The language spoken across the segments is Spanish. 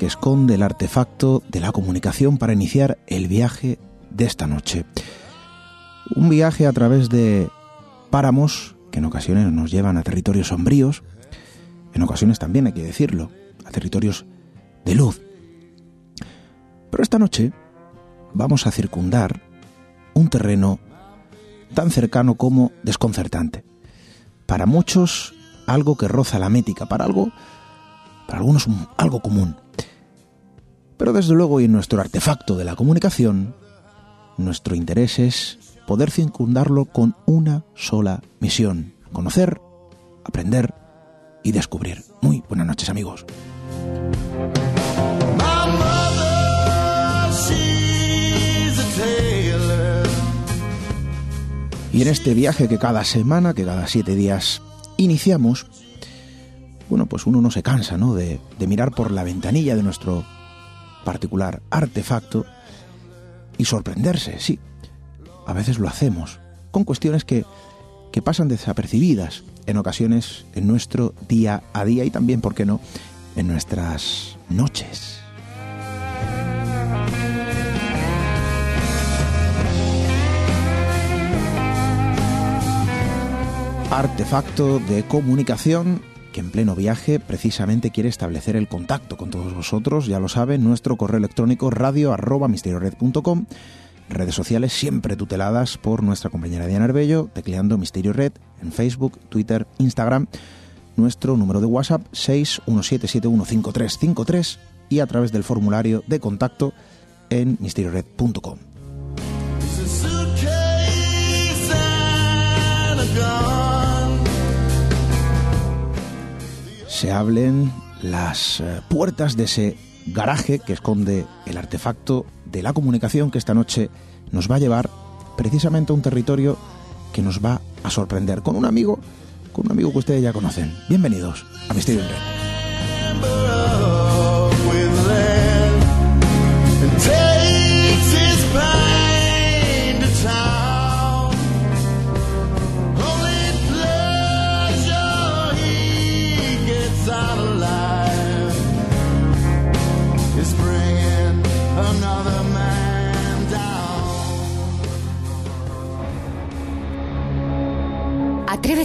Que esconde el artefacto de la comunicación para iniciar el viaje de esta noche. Un viaje a través de páramos que en ocasiones nos llevan a territorios sombríos, en ocasiones también hay que decirlo, a territorios de luz. Pero esta noche vamos a circundar un terreno tan cercano como desconcertante. Para muchos algo que roza la mética, para algo para algunos un- algo común. Pero desde luego y en nuestro artefacto de la comunicación, nuestro interés es poder circundarlo con una sola misión, conocer, aprender y descubrir. Muy buenas noches amigos. Y en este viaje que cada semana, que cada siete días iniciamos, bueno, pues uno no se cansa, ¿no? De, de mirar por la ventanilla de nuestro particular artefacto y sorprenderse, sí. A veces lo hacemos, con cuestiones que, que pasan desapercibidas en ocasiones en nuestro día a día y también, ¿por qué no?, en nuestras noches. artefacto de comunicación que en pleno viaje precisamente quiere establecer el contacto con todos vosotros, ya lo saben, nuestro correo electrónico radio arroba redes sociales siempre tuteladas por nuestra compañera Diana Arbello, tecleando Misterio Red en Facebook, Twitter, Instagram, nuestro número de WhatsApp 617715353 y a través del formulario de contacto en misteriored.com. se abren las eh, puertas de ese garaje que esconde el artefacto de la comunicación que esta noche nos va a llevar precisamente a un territorio que nos va a sorprender con un amigo, con un amigo que ustedes ya conocen. Bienvenidos a Misterio en Red.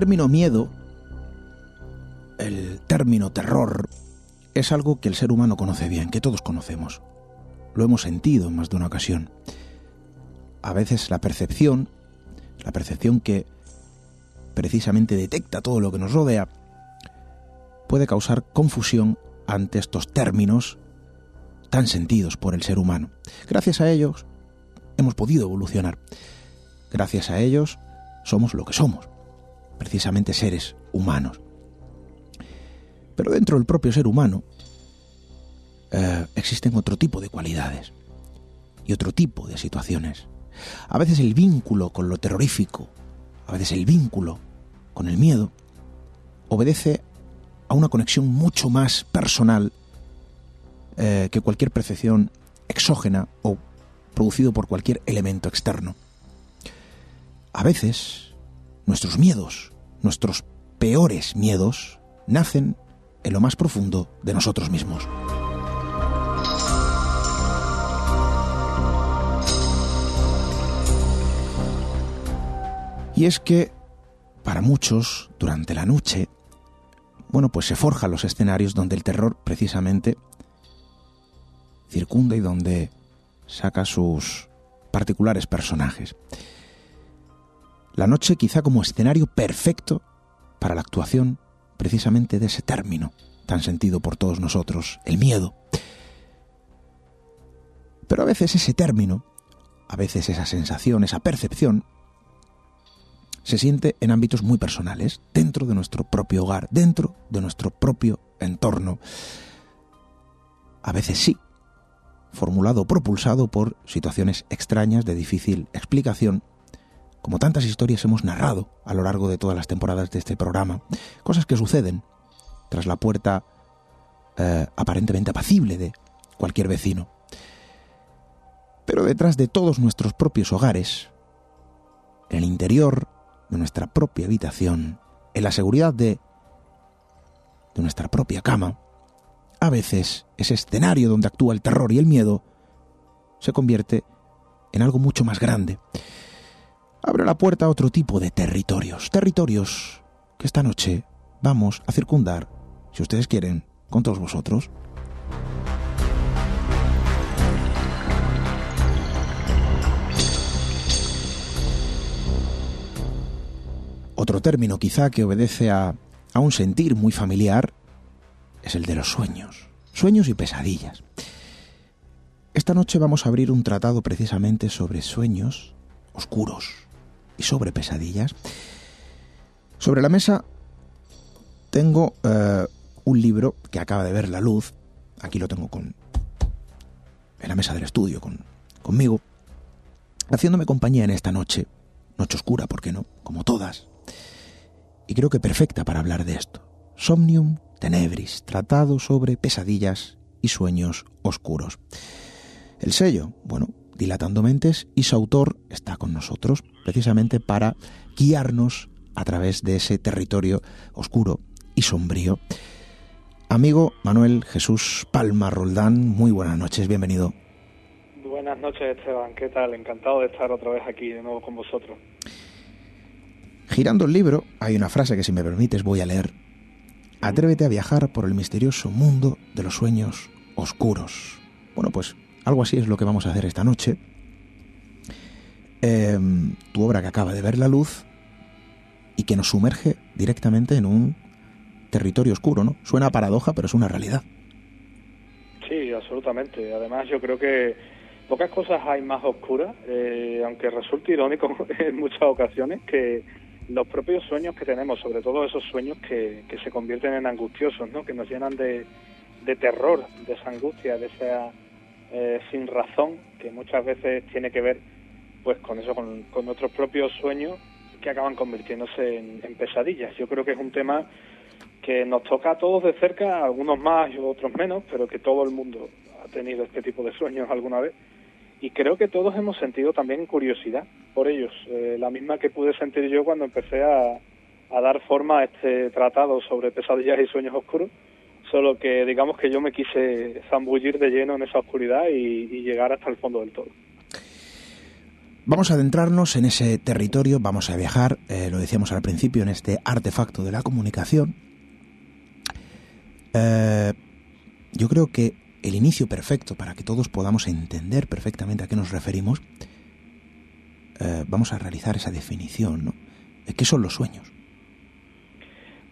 Término miedo, el término terror, es algo que el ser humano conoce bien, que todos conocemos. Lo hemos sentido en más de una ocasión. A veces la percepción, la percepción que precisamente detecta todo lo que nos rodea, puede causar confusión ante estos términos tan sentidos por el ser humano. Gracias a ellos hemos podido evolucionar. Gracias a ellos somos lo que somos, precisamente seres humanos. Pero dentro del propio ser humano eh, existen otro tipo de cualidades y otro tipo de situaciones. A veces el vínculo con lo terrorífico, a veces el vínculo con el miedo, obedece a una conexión mucho más personal eh, que cualquier percepción exógena o producido por cualquier elemento externo. A veces, nuestros miedos, nuestros peores miedos, nacen en lo más profundo de nosotros mismos. Y es que, para muchos, durante la noche, bueno, pues se forjan los escenarios donde el terror precisamente circunda y donde saca sus particulares personajes. La noche quizá como escenario perfecto para la actuación precisamente de ese término tan sentido por todos nosotros, el miedo. Pero a veces ese término, a veces esa sensación, esa percepción, se siente en ámbitos muy personales, dentro de nuestro propio hogar, dentro de nuestro propio entorno. A veces sí, formulado o propulsado por situaciones extrañas de difícil explicación, como tantas historias hemos narrado a lo largo de todas las temporadas de este programa, cosas que suceden tras la puerta eh, aparentemente apacible de cualquier vecino. Pero detrás de todos nuestros propios hogares, en el interior de nuestra propia habitación, en la seguridad de, de nuestra propia cama, a veces ese escenario donde actúa el terror y el miedo se convierte en algo mucho más grande. Abre la puerta a otro tipo de territorios, territorios que esta noche vamos a circundar, si ustedes quieren, con todos vosotros. Otro término quizá que obedece a, a un sentir muy familiar es el de los sueños, sueños y pesadillas. Esta noche vamos a abrir un tratado precisamente sobre sueños oscuros y sobre pesadillas. Sobre la mesa tengo eh, un libro que acaba de ver la luz, aquí lo tengo con en la mesa del estudio con, conmigo, haciéndome compañía en esta noche, noche oscura, ¿por qué no? Como todas. Y creo que perfecta para hablar de esto. Somnium Tenebris, tratado sobre pesadillas y sueños oscuros. El sello, bueno, Dilatando Mentes, y su autor está con nosotros precisamente para guiarnos a través de ese territorio oscuro y sombrío. Amigo Manuel Jesús Palma Roldán, muy buenas noches, bienvenido. Buenas noches Esteban, ¿qué tal? Encantado de estar otra vez aquí de nuevo con vosotros. Girando el libro, hay una frase que si me permites voy a leer Atrévete a viajar por el misterioso mundo de los sueños oscuros. Bueno, pues algo así es lo que vamos a hacer esta noche. Em, tu obra que acaba de ver la luz y que nos sumerge directamente en un territorio oscuro, ¿no? Suena paradoja, pero es una realidad. Sí, absolutamente. Además, yo creo que pocas cosas hay más oscuras, eh, aunque resulte irónico en muchas ocasiones, que los propios sueños que tenemos, sobre todo esos sueños que, que se convierten en angustiosos, ¿no? que nos llenan de, de terror, de esa angustia, de esa eh, sin razón, que muchas veces tiene que ver pues con eso, con, con nuestros propios sueños que acaban convirtiéndose en, pesadillas. Yo creo que es un tema que nos toca a todos de cerca, algunos más y otros menos, pero que todo el mundo ha tenido este tipo de sueños alguna vez y creo que todos hemos sentido también curiosidad por ellos, eh, la misma que pude sentir yo cuando empecé a, dar forma a este tratado sobre pesadillas y sueños oscuros, solo que digamos que yo me quise zambullir de lleno en esa oscuridad y, llegar hasta el fondo del todo. Vamos a adentrarnos en ese territorio, vamos a viajar, eh, lo decíamos al principio, en este artefacto de la comunicación. Eh, yo creo que el inicio perfecto para que todos podamos entender perfectamente a qué nos referimos, eh, vamos a realizar esa definición, ¿no? ¿Qué son los sueños?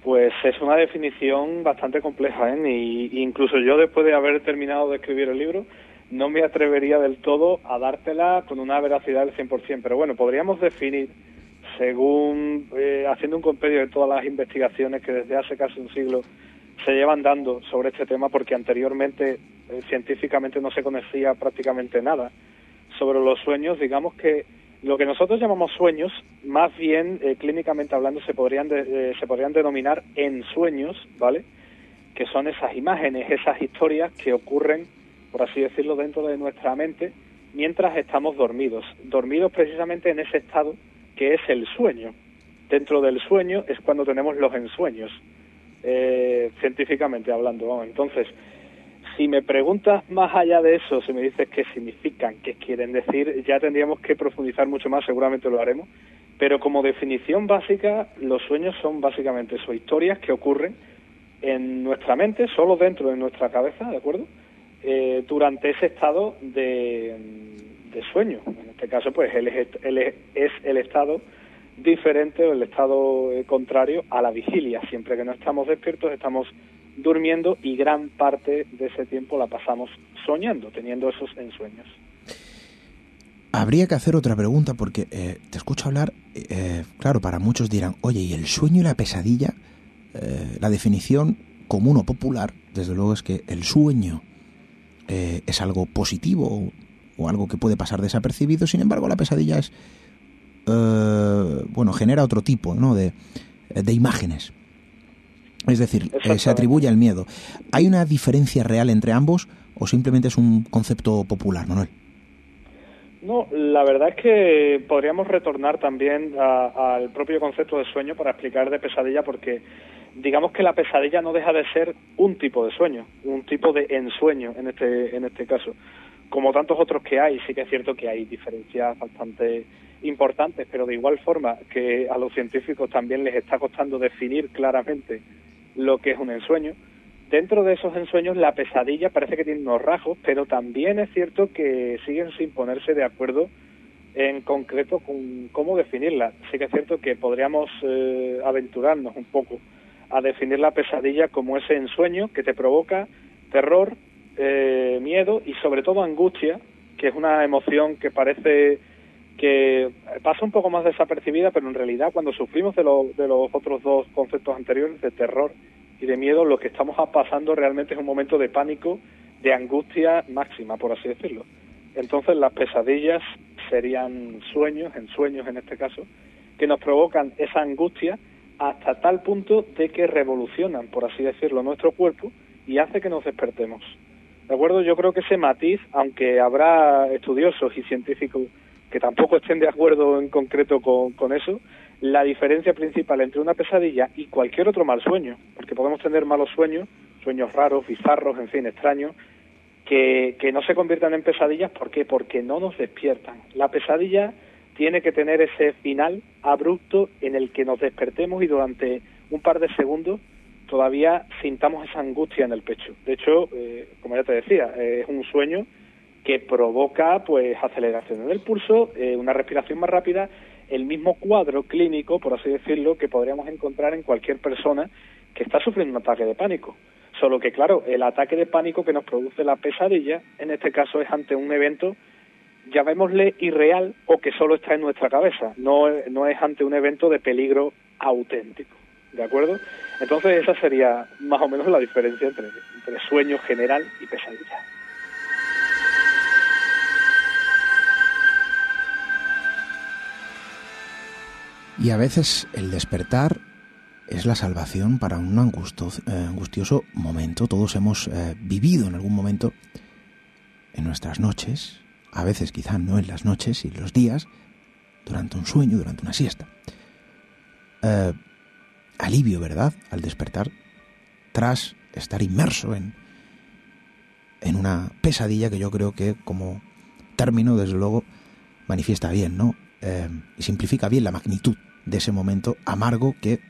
Pues es una definición bastante compleja, ¿eh? Y, incluso yo después de haber terminado de escribir el libro, no me atrevería del todo a dártela con una veracidad del 100%, pero bueno, podríamos definir, según eh, haciendo un compendio de todas las investigaciones que desde hace casi un siglo se llevan dando sobre este tema, porque anteriormente eh, científicamente no se conocía prácticamente nada sobre los sueños, digamos que lo que nosotros llamamos sueños, más bien eh, clínicamente hablando, se podrían, se podrían denominar ensueños, ¿vale? Que son esas imágenes, esas historias que ocurren por así decirlo, dentro de nuestra mente mientras estamos dormidos. Dormidos precisamente en ese estado que es el sueño. Dentro del sueño es cuando tenemos los ensueños, eh, científicamente hablando. Entonces, si me preguntas más allá de eso, si me dices qué significan, qué quieren decir, ya tendríamos que profundizar mucho más, seguramente lo haremos. Pero como definición básica, los sueños son básicamente eso, historias que ocurren en nuestra mente, solo dentro de nuestra cabeza, ¿de acuerdo? Eh, durante ese estado de, sueño. En este caso, pues él es, es, el estado diferente o el estado eh, contrario a la vigilia. Siempre que no estamos despiertos, estamos durmiendo y gran parte de ese tiempo la pasamos soñando, teniendo esos ensueños. Habría que hacer otra pregunta porque eh, te escucho hablar, claro, para muchos dirán, oye, ¿y el sueño y la pesadilla? la definición común o popular, desde luego, es que el sueño eh, es algo positivo o, algo que puede pasar desapercibido, sin embargo la pesadilla es, eh, bueno, genera otro tipo ¿no? de, de imágenes. Es decir, eh, se atribuye al miedo. ¿Hay una diferencia real entre ambos o simplemente es un concepto popular, Manuel? No, la verdad es que podríamos retornar también al propio concepto de sueño para explicar de pesadilla porque digamos que la pesadilla no deja de ser un tipo de sueño, un tipo de ensueño en este, en este caso. Como tantos otros que hay, sí que es cierto que hay diferencias bastante importantes, pero de igual forma que a los científicos también les está costando definir claramente lo que es un ensueño. Dentro de esos ensueños la pesadilla parece que tiene unos rasgos, pero también es cierto que siguen sin ponerse de acuerdo en concreto con cómo definirla. Sí que es cierto que podríamos eh, aventurarnos un poco a definir la pesadilla como ese ensueño que te provoca terror, eh, miedo y sobre todo angustia, que es una emoción que parece que pasa un poco más desapercibida, pero en realidad cuando sufrimos de, de los otros dos conceptos anteriores, de terror y de miedo, lo que estamos pasando realmente es un momento de pánico, de angustia máxima, por así decirlo. Entonces las pesadillas serían sueños, en sueños en este caso, que nos provocan esa angustia hasta tal punto de que revolucionan, por así decirlo, nuestro cuerpo y hace que nos despertemos. ¿De acuerdo? Yo creo que ese matiz, aunque habrá estudiosos y científicos que tampoco estén de acuerdo en concreto con, con eso, la diferencia principal entre una pesadilla y cualquier otro mal sueño, porque podemos tener malos sueños, sueños raros, bizarros, en fin, extraños, que, que no se conviertan en pesadillas, ¿por qué? Porque no nos despiertan. La pesadilla tiene que tener ese final abrupto en el que nos despertemos y durante un par de segundos todavía sintamos esa angustia en el pecho. De hecho, eh, como ya te decía, eh, es un sueño que provoca pues aceleración del pulso, eh, una respiración más rápida, el mismo cuadro clínico, por así decirlo, que podríamos encontrar en cualquier persona que está sufriendo un ataque de pánico. Solo que, claro, el ataque de pánico que nos produce la pesadilla, en este caso es ante un evento llamémosle irreal o que solo está en nuestra cabeza, no, no es ante un evento de peligro auténtico. ¿De acuerdo? Entonces esa sería más o menos la diferencia entre, entre sueño general y pesadilla. Y a veces el despertar es la salvación para un eh, angustioso momento. Todos hemos eh, vivido en algún momento en nuestras noches a veces quizá no en las noches y los días, durante un sueño, durante una siesta. Eh, alivio, ¿verdad? Al despertar, tras estar inmerso en, en una pesadilla que yo creo que como término, desde luego, manifiesta bien, ¿no? Eh, y simplifica bien la magnitud de ese momento amargo que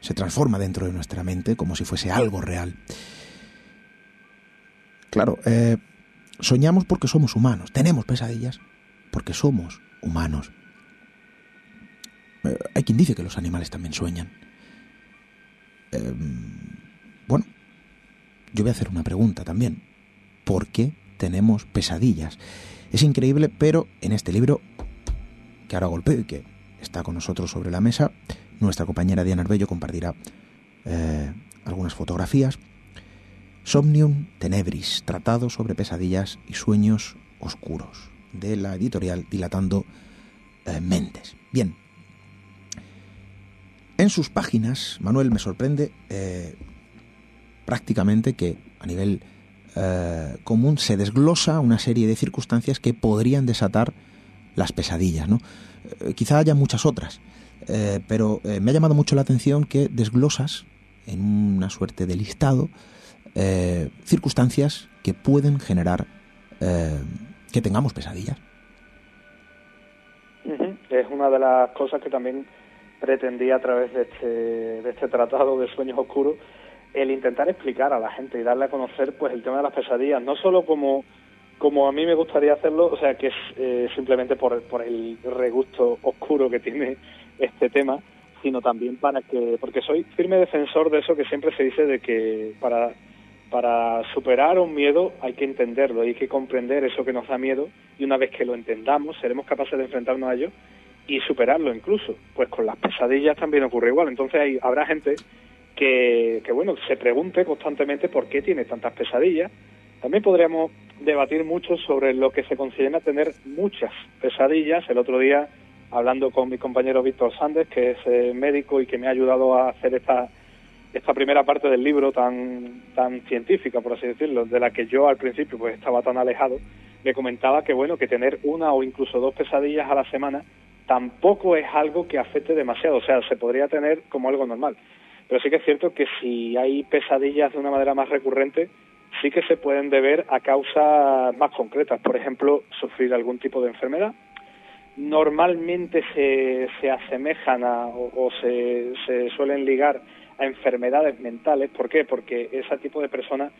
se transforma dentro de nuestra mente como si fuese algo real. Claro, eh, soñamos porque somos humanos, tenemos pesadillas porque somos humanos. Eh, hay quien dice que los animales también sueñan. Eh, bueno, yo voy a hacer una pregunta también. ¿Por qué tenemos pesadillas? Es increíble, pero en este libro, que ahora golpeo y que está con nosotros sobre la mesa, nuestra compañera Diana Arbello compartirá eh, algunas fotografías. Somnium Tenebris, tratado sobre pesadillas y sueños oscuros, de la editorial Dilatando eh, Mentes. Bien. En sus páginas, Manuel me sorprende eh, prácticamente que a nivel común se desglosa una serie de circunstancias que podrían desatar las pesadillas. ¿no? Eh, quizá haya muchas otras, eh, pero eh, me ha llamado mucho la atención que desglosas en una suerte de listado circunstancias que pueden generar que tengamos pesadillas. Es una de las cosas que también pretendía a través de este, de este tratado de sueños oscuros, el intentar explicar a la gente y darle a conocer pues el tema de las pesadillas, no solo como, como a mí me gustaría hacerlo, o sea que es eh, simplemente por, por el regusto oscuro que tiene este tema, sino también para que, porque soy firme defensor de eso que siempre se dice de que para, para superar un miedo hay que entenderlo, hay que comprender eso que nos da miedo y una vez que lo entendamos seremos capaces de enfrentarnos a ello y superarlo incluso. Pues con las pesadillas también ocurre igual. Entonces hay, habrá gente que, que, bueno, se pregunte constantemente por qué tiene tantas pesadillas. También podríamos debatir mucho sobre lo que se considera tener muchas pesadillas. El otro día, hablando con mi compañero Víctor Sández, que es eh, médico y que me ha ayudado a hacer esta, esta primera parte del libro tan, tan científica, por así decirlo, de la que yo al principio pues estaba tan alejado, me comentaba que bueno, que tener una o incluso dos pesadillas a la semana tampoco es algo que afecte demasiado, o sea, se podría tener como algo normal. Pero sí que es cierto que si hay pesadillas de una manera más recurrente, sí que se pueden deber a causas más concretas. Por ejemplo, sufrir algún tipo de enfermedad. Normalmente se, se asemejan a, o, se, se suelen ligar a enfermedades mentales. ¿Por qué? Porque ese tipo de personas,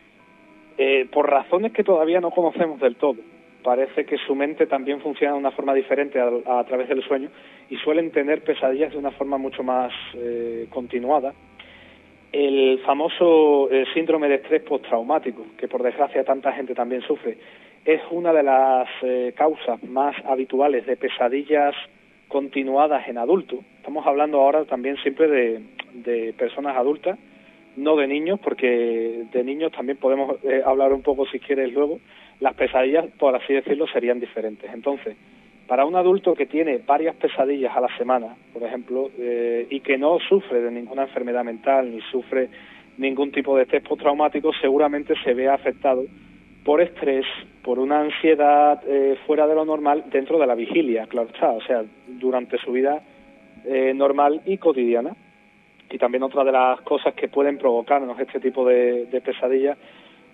eh, por razones que todavía no conocemos del todo, parece que su mente también funciona de una forma diferente a, a través del sueño y suelen tener pesadillas de una forma mucho más eh, continuada. El famoso eh, síndrome de estrés postraumático, que por desgracia tanta gente también sufre, es una de las eh, causas más habituales de pesadillas continuadas en adultos. Estamos hablando ahora también siempre de, personas adultas, no de niños, porque de niños también podemos eh, hablar un poco si quieres luego. Las pesadillas, por así decirlo, serían diferentes. Entonces, para un adulto que tiene varias pesadillas a la semana, por ejemplo, eh, y que no sufre de ninguna enfermedad mental ni sufre ningún tipo de estrés postraumático, seguramente se ve afectado por estrés, por una ansiedad eh, fuera de lo normal dentro de la vigilia, claro está, o sea, durante su vida eh, normal y cotidiana. Y también otra de las cosas que pueden provocarnos este tipo de, de pesadillas,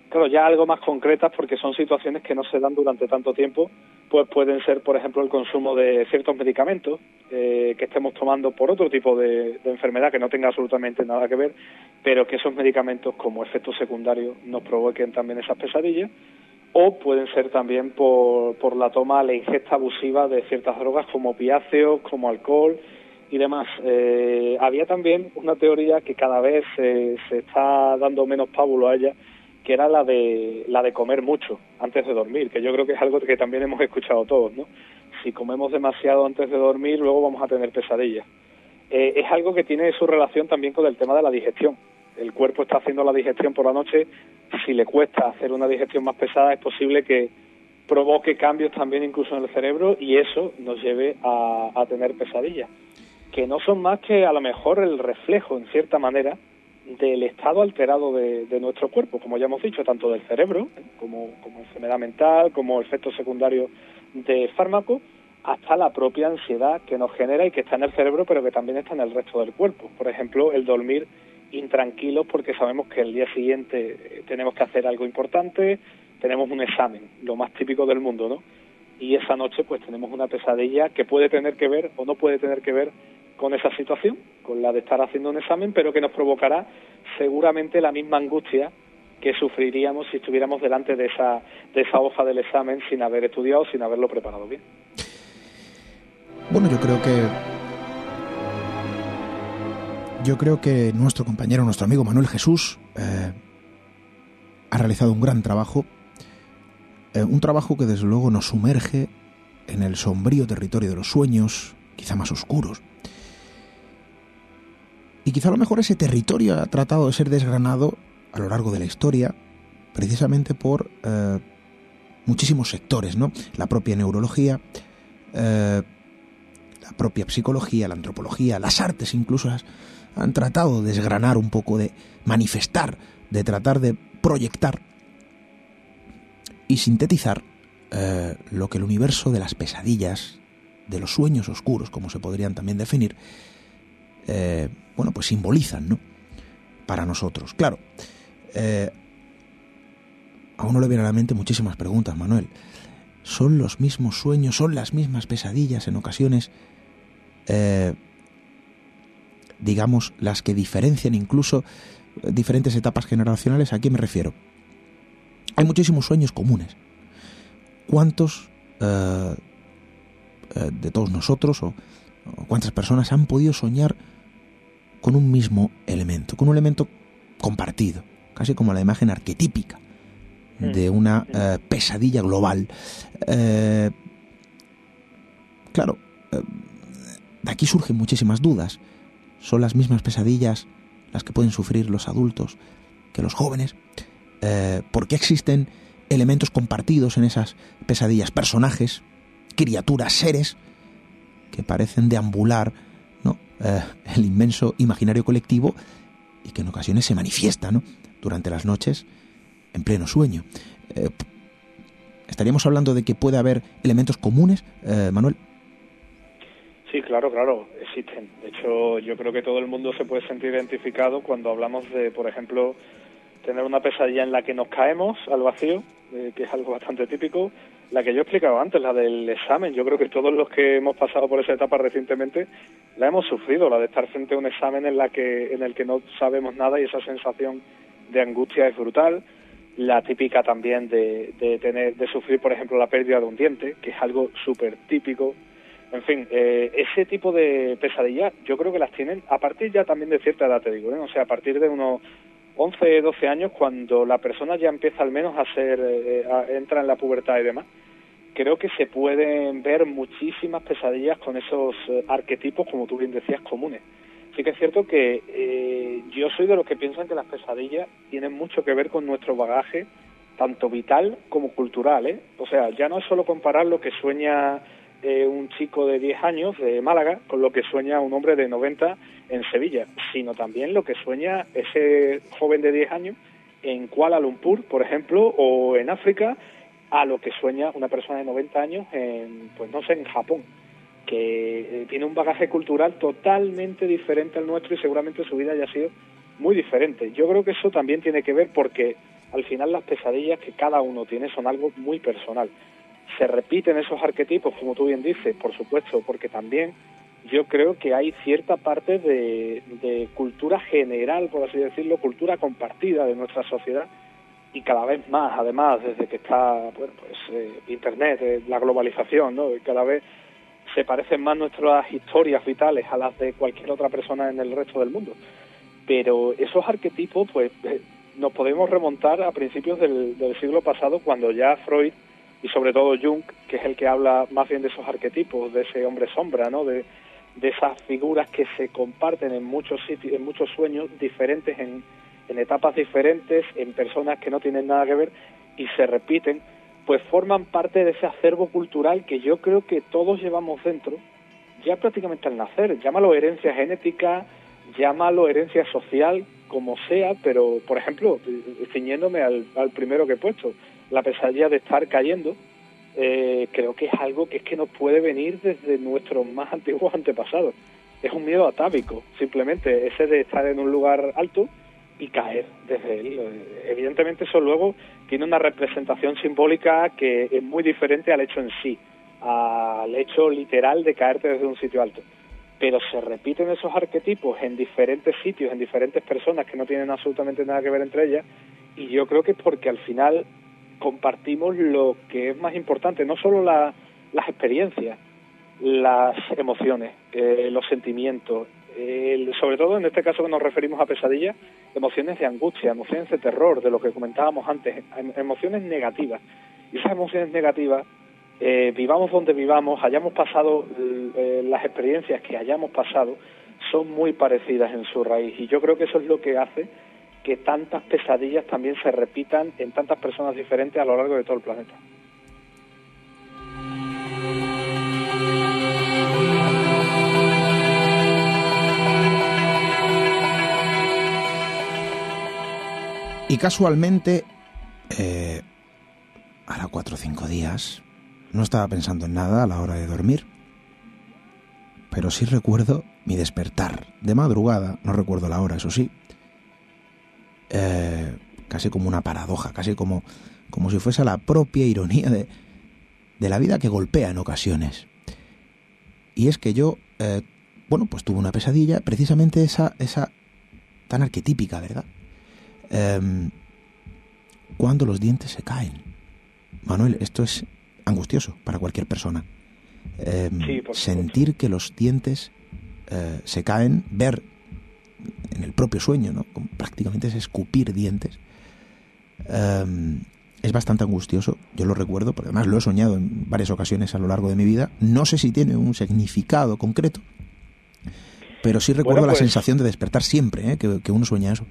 claro, ya algo más concretas porque son situaciones que no se dan durante tanto tiempo, pues pueden ser, por ejemplo, el consumo de ciertos medicamentos eh, que estemos tomando por otro tipo de, enfermedad que no tenga absolutamente nada que ver, pero que esos medicamentos como efecto secundario nos provoquen también esas pesadillas, o pueden ser también por, por la toma, la ingesta abusiva de ciertas drogas como opiáceos, como alcohol y demás. Eh, había también una teoría que cada vez se, se está dando menos pábulo a ella, que era la de la de comer mucho antes de dormir, que yo creo que es algo que también hemos escuchado todos, ¿no? Si comemos demasiado antes de dormir, luego vamos a tener pesadillas. Eh, es algo que tiene su relación también con el tema de la digestión. El cuerpo está haciendo la digestión por la noche, si le cuesta hacer una digestión más pesada, es posible que provoque cambios también incluso en el cerebro y eso nos lleve a, a tener pesadillas, que no son más que a lo mejor el reflejo, en cierta manera, del estado alterado de, de, nuestro cuerpo, como ya hemos dicho, tanto del cerebro, como, como enfermedad mental, como efectos secundarios de fármaco, hasta la propia ansiedad que nos genera y que está en el cerebro, pero que también está en el resto del cuerpo. Por ejemplo, el dormir intranquilos porque sabemos que el día siguiente tenemos que hacer algo importante, tenemos un examen, lo más típico del mundo, ¿no? y esa noche pues tenemos una pesadilla que puede tener que ver o no puede tener que ver con esa situación, con la de estar haciendo un examen, pero que nos provocará seguramente la misma angustia que sufriríamos si estuviéramos delante de esa, de esa hoja del examen sin haber estudiado, sin haberlo preparado bien. Bueno, yo creo que yo creo que nuestro compañero, nuestro amigo Manuel Jesús, eh, ha realizado un gran trabajo, eh, un trabajo que desde luego nos sumerge en el sombrío territorio de los sueños, quizá más oscuros. Y quizá a lo mejor ese territorio ha tratado de ser desgranado a lo largo de la historia, precisamente por eh, muchísimos sectores, ¿no? La propia neurología, eh, la propia psicología, la antropología, las artes incluso han tratado de desgranar un poco, de manifestar, de tratar de proyectar y sintetizar eh, lo que el universo de las pesadillas, de los sueños oscuros, como se podrían también definir, eh, bueno, pues simbolizan, ¿no? Para nosotros. Claro, eh, a uno le vienen a la mente muchísimas preguntas, Manuel. ¿Son los mismos sueños, son las mismas pesadillas en ocasiones, eh, digamos, las que diferencian incluso diferentes etapas generacionales? ¿A qué me refiero? Hay muchísimos sueños comunes. ¿Cuántos eh, de todos nosotros o, o cuántas personas han podido soñar con un mismo elemento, con un elemento compartido, casi como la imagen arquetípica de una eh, pesadilla global. Eh, claro, eh, de aquí surgen muchísimas dudas. ¿Son las mismas pesadillas las que pueden sufrir los adultos que los jóvenes? ¿Por qué existen elementos compartidos en esas pesadillas? Personajes, criaturas, seres que parecen deambular. Eh, el inmenso imaginario colectivo y que en ocasiones se manifiesta ¿no? durante las noches en pleno sueño. Eh, ¿Estaríamos hablando de que puede haber elementos comunes, eh, Manuel? Sí, claro, claro, existen. De hecho, yo creo que todo el mundo se puede sentir identificado cuando hablamos de, por ejemplo, tener una pesadilla en la que nos caemos al vacío, eh, que es algo bastante típico. La que yo he explicado antes, la del examen. Yo creo que todos los que hemos pasado por esa etapa recientemente la hemos sufrido, la de estar frente a un examen en, la que, en el que no sabemos nada y esa sensación de angustia es brutal. La típica también de, de tener de sufrir, por ejemplo, la pérdida de un diente, que es algo súper típico. En fin, eh, ese tipo de pesadillas yo creo que las tienen a partir ya también de cierta edad, te digo, ¿eh? o sea, a partir de unos 11, 12 años, cuando la persona ya empieza al menos a ser, eh, a- entra en la pubertad y demás, creo que se pueden ver muchísimas pesadillas con esos eh, arquetipos, como tú bien decías, comunes. Sí que es cierto que eh, yo soy de los que piensan que las pesadillas tienen mucho que ver con nuestro bagaje, tanto vital como cultural. ¿eh? O sea, ya no es solo comparar lo que sueña eh, un chico de 10 años de Málaga con lo que sueña un hombre de 90 en Sevilla, sino también lo que sueña ese joven de 10 años en Kuala Lumpur, por ejemplo, o en África, a lo que sueña una persona de 90 años en, pues no sé, en Japón que eh, tiene un bagaje cultural totalmente diferente al nuestro y seguramente su vida haya sido muy diferente. Yo creo que eso también tiene que ver porque al final las pesadillas que cada uno tiene son algo muy personal. Se repiten esos arquetipos, como tú bien dices, por supuesto, porque también yo creo que hay cierta parte de, cultura general, por así decirlo, cultura compartida de nuestra sociedad y cada vez más, además, desde que está bueno, pues, eh, Internet, eh, la globalización, ¿no? Cada vez se parecen más nuestras historias vitales a las de cualquier otra persona en el resto del mundo. Pero esos arquetipos, pues, eh, nos podemos remontar a principios del, del siglo pasado, cuando ya Freud y sobre todo Jung, que es el que habla más bien de esos arquetipos, de ese hombre sombra, ¿no? De, de esas figuras que se comparten en muchos sitios, en muchos sueños diferentes, en, en etapas diferentes, en personas que no tienen nada que ver y se repiten, pues forman parte de ese acervo cultural que yo creo que todos llevamos dentro, ya prácticamente al nacer. Llámalo herencia genética, llámalo herencia social, como sea, pero por ejemplo, ciñéndome al, al primero que he puesto, la pesadilla de estar cayendo, eh, creo que es algo que es que nos puede venir desde nuestros más antiguos antepasados. Es un miedo atávico, simplemente ese de estar en un lugar alto y caer desde él. Eh, Evidentemente eso luego tiene una representación simbólica que es muy diferente al hecho en sí. al hecho literal de caerte desde un sitio alto. Pero se repiten esos arquetipos en diferentes sitios, en diferentes personas que no tienen absolutamente nada que ver entre ellas, y yo creo que es porque al final compartimos lo que es más importante, no solo la- las experiencias, las emociones, eh, los sentimientos, el- sobre todo en este caso que nos referimos a pesadillas, emociones de angustia, emociones de terror, de lo que comentábamos antes, em- emociones negativas. Y esas emociones negativas, eh, vivamos donde vivamos, hayamos pasado eh, las experiencias que hayamos pasado, son muy parecidas en su raíz. Y yo creo que eso es lo que hace que tantas pesadillas también se repitan en tantas personas diferentes a lo largo de todo el planeta. Y casualmente, eh, ahora cuatro o cinco días, no estaba pensando en nada a la hora de dormir. Pero sí recuerdo mi despertar de madrugada, no recuerdo la hora, eso sí. Eh, casi como una paradoja, casi como, como si fuese la propia ironía de, de la vida que golpea en ocasiones. Y es que yo, eh, bueno, pues tuve una pesadilla, precisamente esa, esa tan arquetípica, ¿verdad? Em, cuando los dientes se caen. Manuel, esto es angustioso para cualquier persona. Em, Sí, sentir que los dientes eh, se caen, ver en el propio sueño, ¿no? Prácticamente es escupir dientes. Em, es bastante angustioso, yo lo recuerdo, porque además lo he soñado en varias ocasiones a lo largo de mi vida. No sé si tiene un significado concreto, pero sí recuerdo Bueno, la pues- sensación de despertar siempre, ¿eh? que, que uno sueña eso.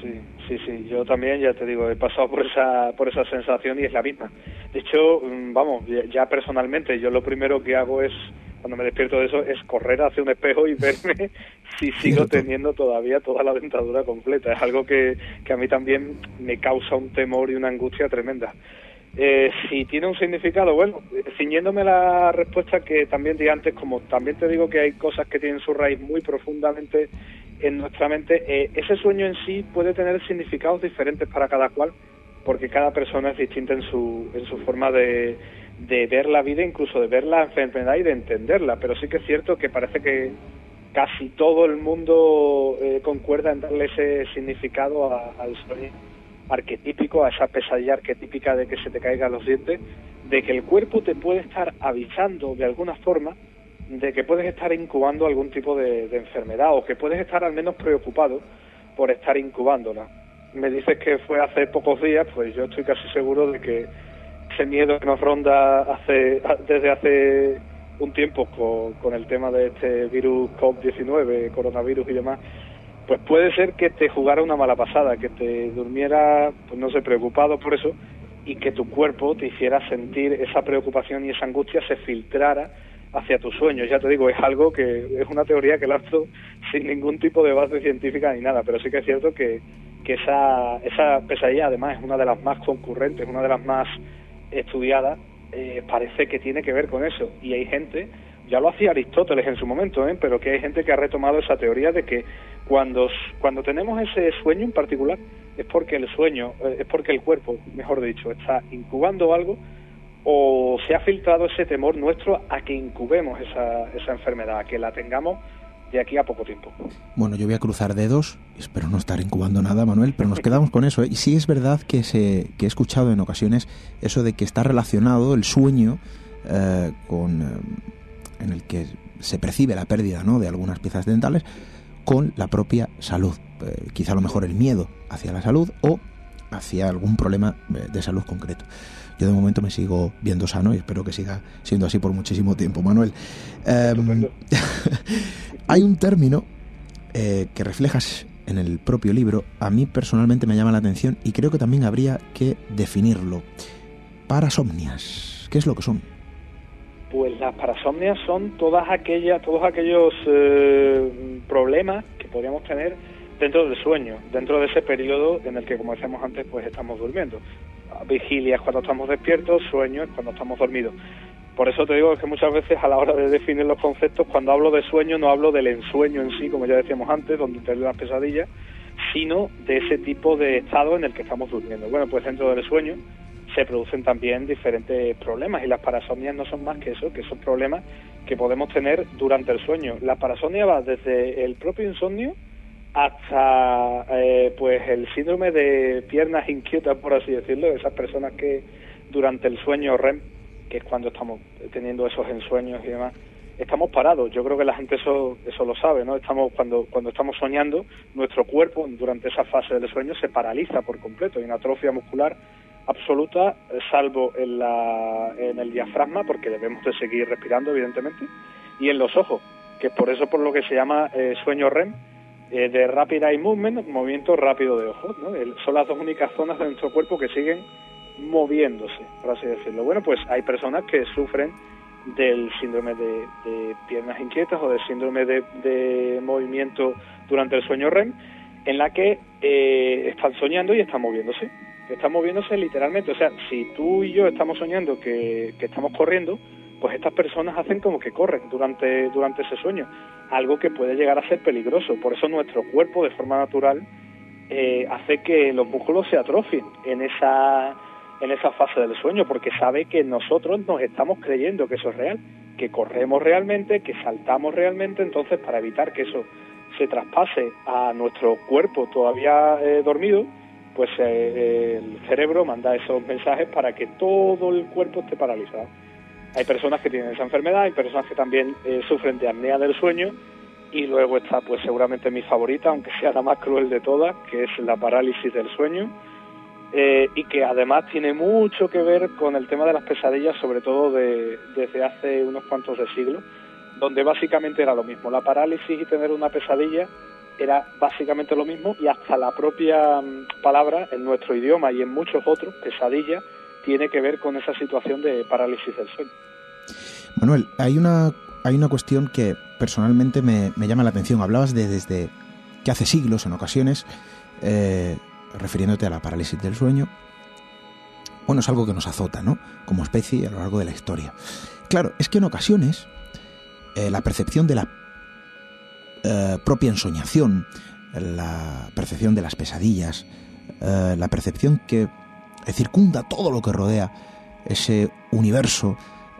Sí, sí, sí. Yo también, ya te digo, he pasado por esa, por esa sensación y es la misma. De hecho, mm, vamos, ya personalmente, yo lo primero que hago es, cuando me despierto de eso, es correr hacia un espejo y verme si sigo teniendo todavía toda la dentadura completa. Es algo que, que a mí también me causa un temor y una angustia tremenda. Eh, si tiene un significado, bueno, ciñéndome la respuesta que también di antes, como también te digo que hay cosas que tienen su raíz muy profundamente en nuestra mente, eh, ese sueño en sí puede tener significados diferentes para cada cual, porque cada persona es distinta en su, en su forma de, de ver la vida, incluso de ver la enfermedad y de entenderla, pero sí que es cierto que parece que casi todo el mundo eh, concuerda en darle ese significado al sueño arquetípico, a esa pesadilla arquetípica de que se te caigan los dientes, de que el cuerpo te puede estar avisando de alguna forma de que puedes estar incubando algún tipo de enfermedad o que puedes estar al menos preocupado por estar incubándola. Me dices que fue hace pocos días, pues yo estoy casi seguro de que ese miedo que nos ronda hace, desde hace un tiempo con, el tema de este virus COVID-19, coronavirus y demás, pues puede ser que te jugara una mala pasada, que te durmiera, pues no sé, preocupado por eso y que tu cuerpo te hiciera sentir esa preocupación y esa angustia se filtrara hacia tus sueños. Ya te digo, es algo que es una teoría que lanzo sin ningún tipo de base científica ni nada, pero sí que es cierto que, que esa, esa pesadilla además es una de las más concurrentes, una de las más estudiadas, eh, parece que tiene que ver con eso. Y hay gente, ya lo hacía Aristóteles en su momento, ¿eh? pero que hay gente que ha retomado esa teoría de que cuando, cuando tenemos ese sueño en particular es porque el sueño, eh, es porque el cuerpo, mejor dicho, está incubando algo o se ha filtrado ese temor nuestro a que incubemos esa, esa enfermedad, a que la tengamos de aquí a poco tiempo. Bueno, yo voy a cruzar dedos, espero no estar incubando nada, Manuel, pero nos quedamos con eso. ¿eh? Y sí es verdad que, se, que he escuchado en ocasiones eso de que está relacionado el sueño eh, con, eh, en el que se percibe la pérdida ¿no? de algunas piezas dentales con la propia salud. Eh, quizá a lo mejor el miedo hacia la salud o hacia algún problema de salud concreto. Yo de momento me sigo viendo sano y espero que siga siendo así por muchísimo tiempo, Manuel. Estupendo. hay un término eh, que reflejas en el propio libro, a mí personalmente me llama la atención y creo que también habría que definirlo. Parasomnias, ¿qué es lo que son? Pues las parasomnias son todas aquellas, todos aquellos eh, problemas que podríamos tener dentro del sueño, dentro de ese periodo en el que, como decíamos antes, pues estamos durmiendo. Vigilia es cuando estamos despiertos, sueño es cuando estamos dormidos. Por eso te digo que muchas veces a la hora de definir los conceptos, cuando hablo de sueño no hablo del ensueño en sí, como ya decíamos antes, donde te las pesadillas, sino de ese tipo de estado en el que estamos durmiendo. Bueno, pues dentro del sueño se producen también diferentes problemas y las parasomnias no son más que eso, que son problemas que podemos tener durante el sueño. La parasomnia va desde el propio insomnio hasta eh, pues el síndrome de piernas inquietas, por así decirlo, esas personas que durante el sueño REM, que es cuando estamos teniendo esos ensueños y demás, estamos parados. Yo creo que la gente eso, eso lo sabe, ¿no? Estamos cuando cuando estamos soñando, nuestro cuerpo durante esa fase del sueño se paraliza por completo, hay una atrofia muscular absoluta, eh, salvo en, la, en el diafragma, porque debemos de seguir respirando, evidentemente, y en los ojos, que es por eso por lo que se llama eh, sueño REM, eh, de Rapid Eye Movement, movimiento rápido de ojos. ¿no? Son las dos únicas zonas de nuestro cuerpo que siguen moviéndose, por así decirlo. Bueno, pues hay personas que sufren del síndrome de, de piernas inquietas o del síndrome de, de movimiento durante el sueño REM, en la que eh, están soñando y están moviéndose. Están moviéndose literalmente. O sea, si tú y yo estamos soñando que, que estamos corriendo, pues estas personas hacen como que corren durante, durante ese sueño, algo que puede llegar a ser peligroso. Por eso nuestro cuerpo, de forma natural, eh, hace que los músculos se atrofien en esa, en esa fase del sueño, porque sabe que nosotros nos estamos creyendo que eso es real, que corremos realmente, que saltamos realmente, entonces para evitar que eso se traspase a nuestro cuerpo todavía eh, dormido, pues eh, el cerebro manda esos mensajes para que todo el cuerpo esté paralizado. Hay personas que tienen esa enfermedad, hay personas que también eh, sufren de apnea del sueño y luego está pues seguramente mi favorita, aunque sea la más cruel de todas, que es la parálisis del sueño eh, y que además tiene mucho que ver con el tema de las pesadillas, sobre todo de, desde hace unos cuantos de siglos, donde básicamente era lo mismo. La parálisis y tener una pesadilla era básicamente lo mismo y hasta la propia mm, palabra en nuestro idioma y en muchos otros, pesadilla, tiene que ver con esa situación de parálisis del sueño. Manuel, hay una, hay una cuestión que personalmente me, me llama la atención. Hablabas de desde que hace siglos, en ocasiones, eh, refiriéndote a la parálisis del sueño. Bueno, es algo que nos azota, ¿no? Como especie a lo largo de la historia. Claro, es que en ocasiones eh, la percepción de la eh, propia ensoñación, la percepción de las pesadillas, la percepción que circunda todo lo que rodea ese universo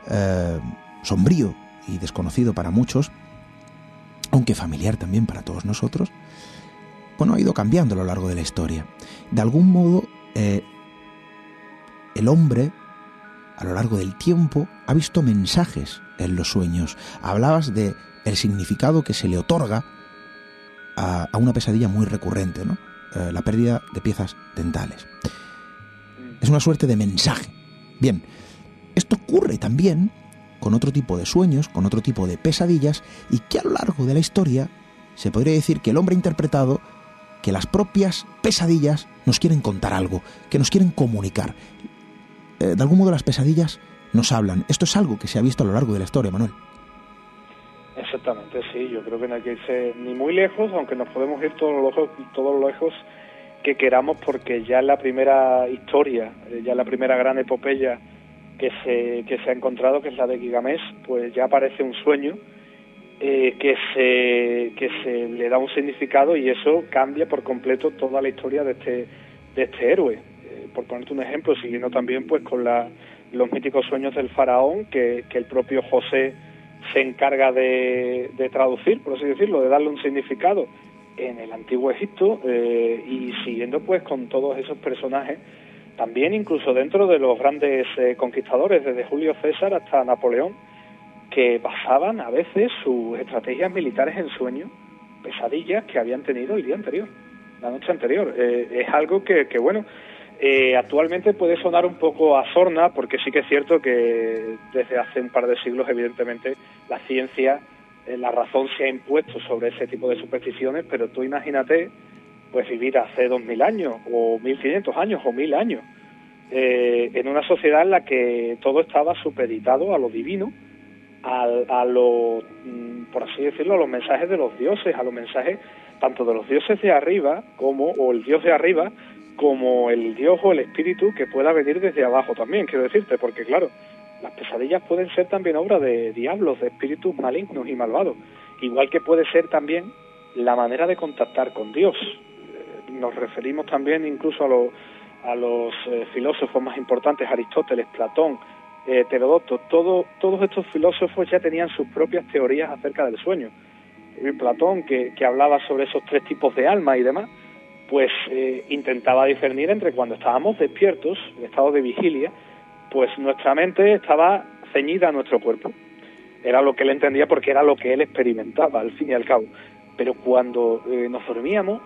eh, sombrío y desconocido para muchos, aunque familiar también para todos nosotros, bueno, ha ido cambiando a lo largo de la historia. De algún modo, eh, el hombre, a lo largo del tiempo, ha visto mensajes en los sueños. Hablabas de el significado que se le otorga a, a una pesadilla muy recurrente, ¿no? Eh, la pérdida de piezas dentales. Es una suerte de mensaje. Bien, esto ocurre también con otro tipo de sueños, con otro tipo de pesadillas, y que a lo largo de la historia se podría decir que el hombre ha interpretado que las propias pesadillas nos quieren contar algo, que nos quieren comunicar. Eh, de algún modo las pesadillas nos hablan. Esto es algo que se ha visto a lo largo de la historia, Manuel. Exactamente, sí. Yo creo que no hay que irse ni muy lejos, aunque nos podemos ir todos los todos lejos que queramos, porque ya la primera historia, eh, ya la primera gran epopeya que se, que se ha encontrado, que es la de Gigamés, pues ya aparece un sueño eh, que, se, que se le da un significado y eso cambia por completo toda la historia de este, de este héroe. Eh, por ponerte un ejemplo, siguiendo también pues con la, los míticos sueños del faraón, que, que el propio José se encarga de, de traducir, por así decirlo, de darle un significado en el antiguo Egipto eh, y siguiendo pues con todos esos personajes, también incluso dentro de los grandes eh, conquistadores, desde Julio César hasta Napoleón, que basaban a veces sus estrategias militares en sueños, pesadillas que habían tenido el día anterior, la noche anterior. Eh, es algo que, que bueno, eh, actualmente puede sonar un poco a sorna, porque sí que es cierto que desde hace un par de siglos, evidentemente, la ciencia, la razón se ha impuesto sobre ese tipo de supersticiones, pero tú imagínate, pues vivir hace 2000 años, o 1500 años, o 1000 años, eh, en una sociedad en la que todo estaba supeditado a lo divino, al- a, lo, mm, por así decirlo, a los mensajes de los dioses, a los mensajes tanto de los dioses de arriba como, o el dios de arriba, como el dios o el espíritu que pueda venir desde abajo también, quiero decirte, porque claro, las pesadillas pueden ser también obra de diablos, de espíritus malignos y malvados, igual que puede ser también la manera de contactar con Dios. Eh, Nos referimos también incluso a, lo- a los eh, filósofos más importantes, Aristóteles, Platón, eh, todo, todos estos filósofos ya tenían sus propias teorías acerca del sueño. Platón, que, que hablaba sobre esos tres tipos de alma y demás, pues eh, intentaba discernir entre cuando estábamos despiertos, en estado de vigilia, pues nuestra mente estaba ceñida a nuestro cuerpo. Era lo que él entendía porque era lo que él experimentaba, al fin y al cabo. Pero cuando eh, nos dormíamos,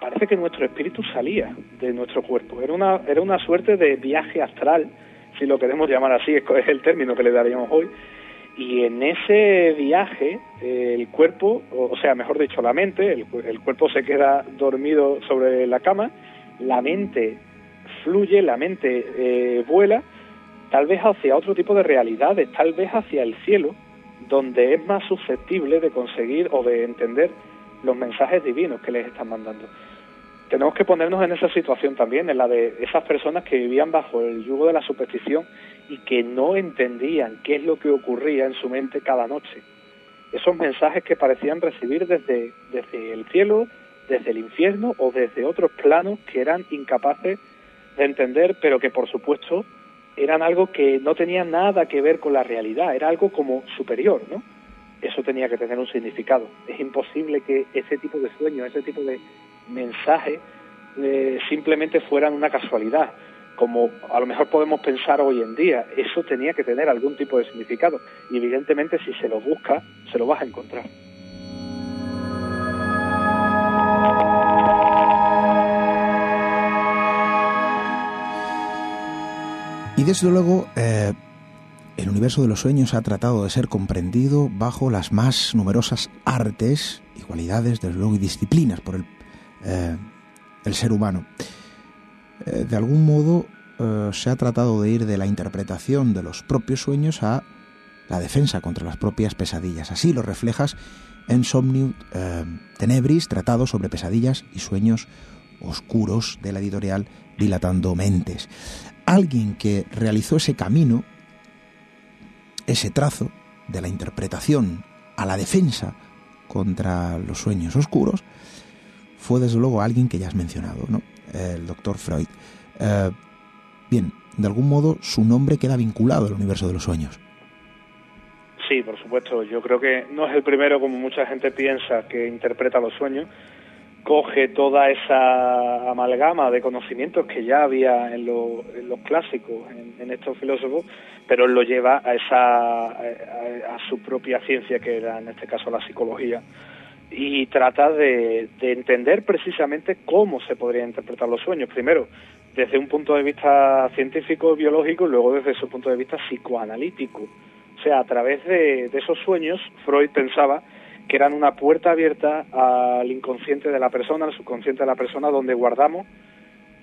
parece que nuestro espíritu salía de nuestro cuerpo. Era una, era una suerte de viaje astral, si lo queremos llamar así, es el término que le daríamos hoy. Y en ese viaje, eh, el cuerpo, o sea, mejor dicho, la mente, el, el cuerpo se queda dormido sobre la cama, la mente fluye, la mente eh, vuela, tal vez hacia otro tipo de realidades, tal vez hacia el cielo, donde es más susceptible de conseguir o de entender los mensajes divinos que les están mandando. Tenemos que ponernos en esa situación también, en la de esas personas que vivían bajo el yugo de la superstición y que no entendían qué es lo que ocurría en su mente cada noche. Esos mensajes que parecían recibir desde, desde el cielo, desde el infierno o desde otros planos que eran incapaces de entender, pero que por supuesto eran algo que no tenía nada que ver con la realidad, era algo como superior, ¿no? Eso tenía que tener un significado. Es imposible que ese tipo de sueños, ese tipo de mensajes eh, simplemente fueran una casualidad, como a lo mejor podemos pensar hoy en día. Eso tenía que tener algún tipo de significado y evidentemente si se lo busca, se lo vas a encontrar. Y desde luego, eh, el universo de los sueños ha tratado de ser comprendido bajo las más numerosas artes y cualidades, desde luego, y disciplinas por el, eh, el ser humano. Eh, de algún modo se ha tratado de ir de la interpretación de los propios sueños a la defensa contra las propias pesadillas. Así lo reflejas en Somnium Tenebris, tratado sobre pesadillas y sueños oscuros de la editorial Dilatando Mentes. Alguien que realizó ese camino, ese trazo de la interpretación a la defensa contra los sueños oscuros, fue desde luego alguien que ya has mencionado, ¿no? el doctor Freud. Eh, bien, de algún modo su nombre queda vinculado al universo de los sueños. Sí, por supuesto. Yo creo que no es el primero, como mucha gente piensa, que interpreta los sueños. Coge toda esa amalgama de conocimientos que ya había en, lo- en los clásicos, en, estos filósofos, pero lo lleva a esa a su propia ciencia, que era en este caso la psicología, y trata de, de entender precisamente cómo se podrían interpretar los sueños. Primero, desde un punto de vista científico, biológico, y luego desde su punto de vista psicoanalítico. O sea, a través de, de esos sueños, Freud pensaba que eran una puerta abierta al inconsciente de la persona, al subconsciente de la persona, donde guardamos,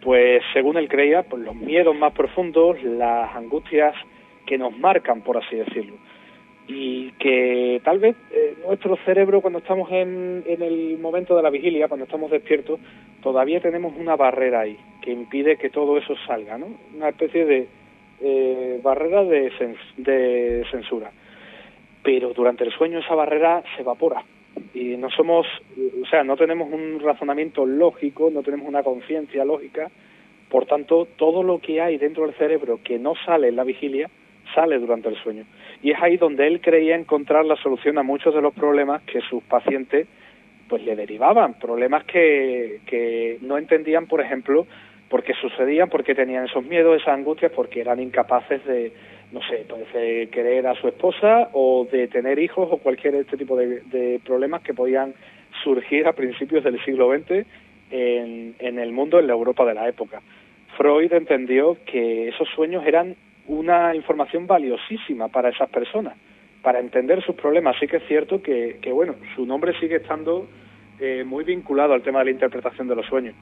pues según él creía, pues los miedos más profundos, las angustias que nos marcan, por así decirlo. Y que tal vez eh, nuestro cerebro, cuando estamos en, el momento de la vigilia, cuando estamos despiertos, todavía tenemos una barrera ahí que impide que todo eso salga, ¿no? Una especie de eh, barrera de, de censura. Pero durante el sueño esa barrera se evapora. Y no somos, o sea, no tenemos un razonamiento lógico, no tenemos una conciencia lógica, por tanto, todo lo que hay dentro del cerebro que no sale en la vigilia, sale durante el sueño. Y es ahí donde él creía encontrar la solución a muchos de los problemas que sus pacientes pues le derivaban, problemas que, que no entendían, por ejemplo, por qué sucedían, por qué tenían esos miedos, esas angustias, porque eran incapaces de, no sé, de querer a su esposa o de tener hijos o cualquier este tipo de, de problemas que podían surgir a principios del siglo XX en, en el mundo, en la Europa de la época. Freud entendió que esos sueños eran una información valiosísima para esas personas, para entender sus problemas. Así que es cierto que, que bueno, su nombre sigue estando eh, muy vinculado al tema de la interpretación de los sueños.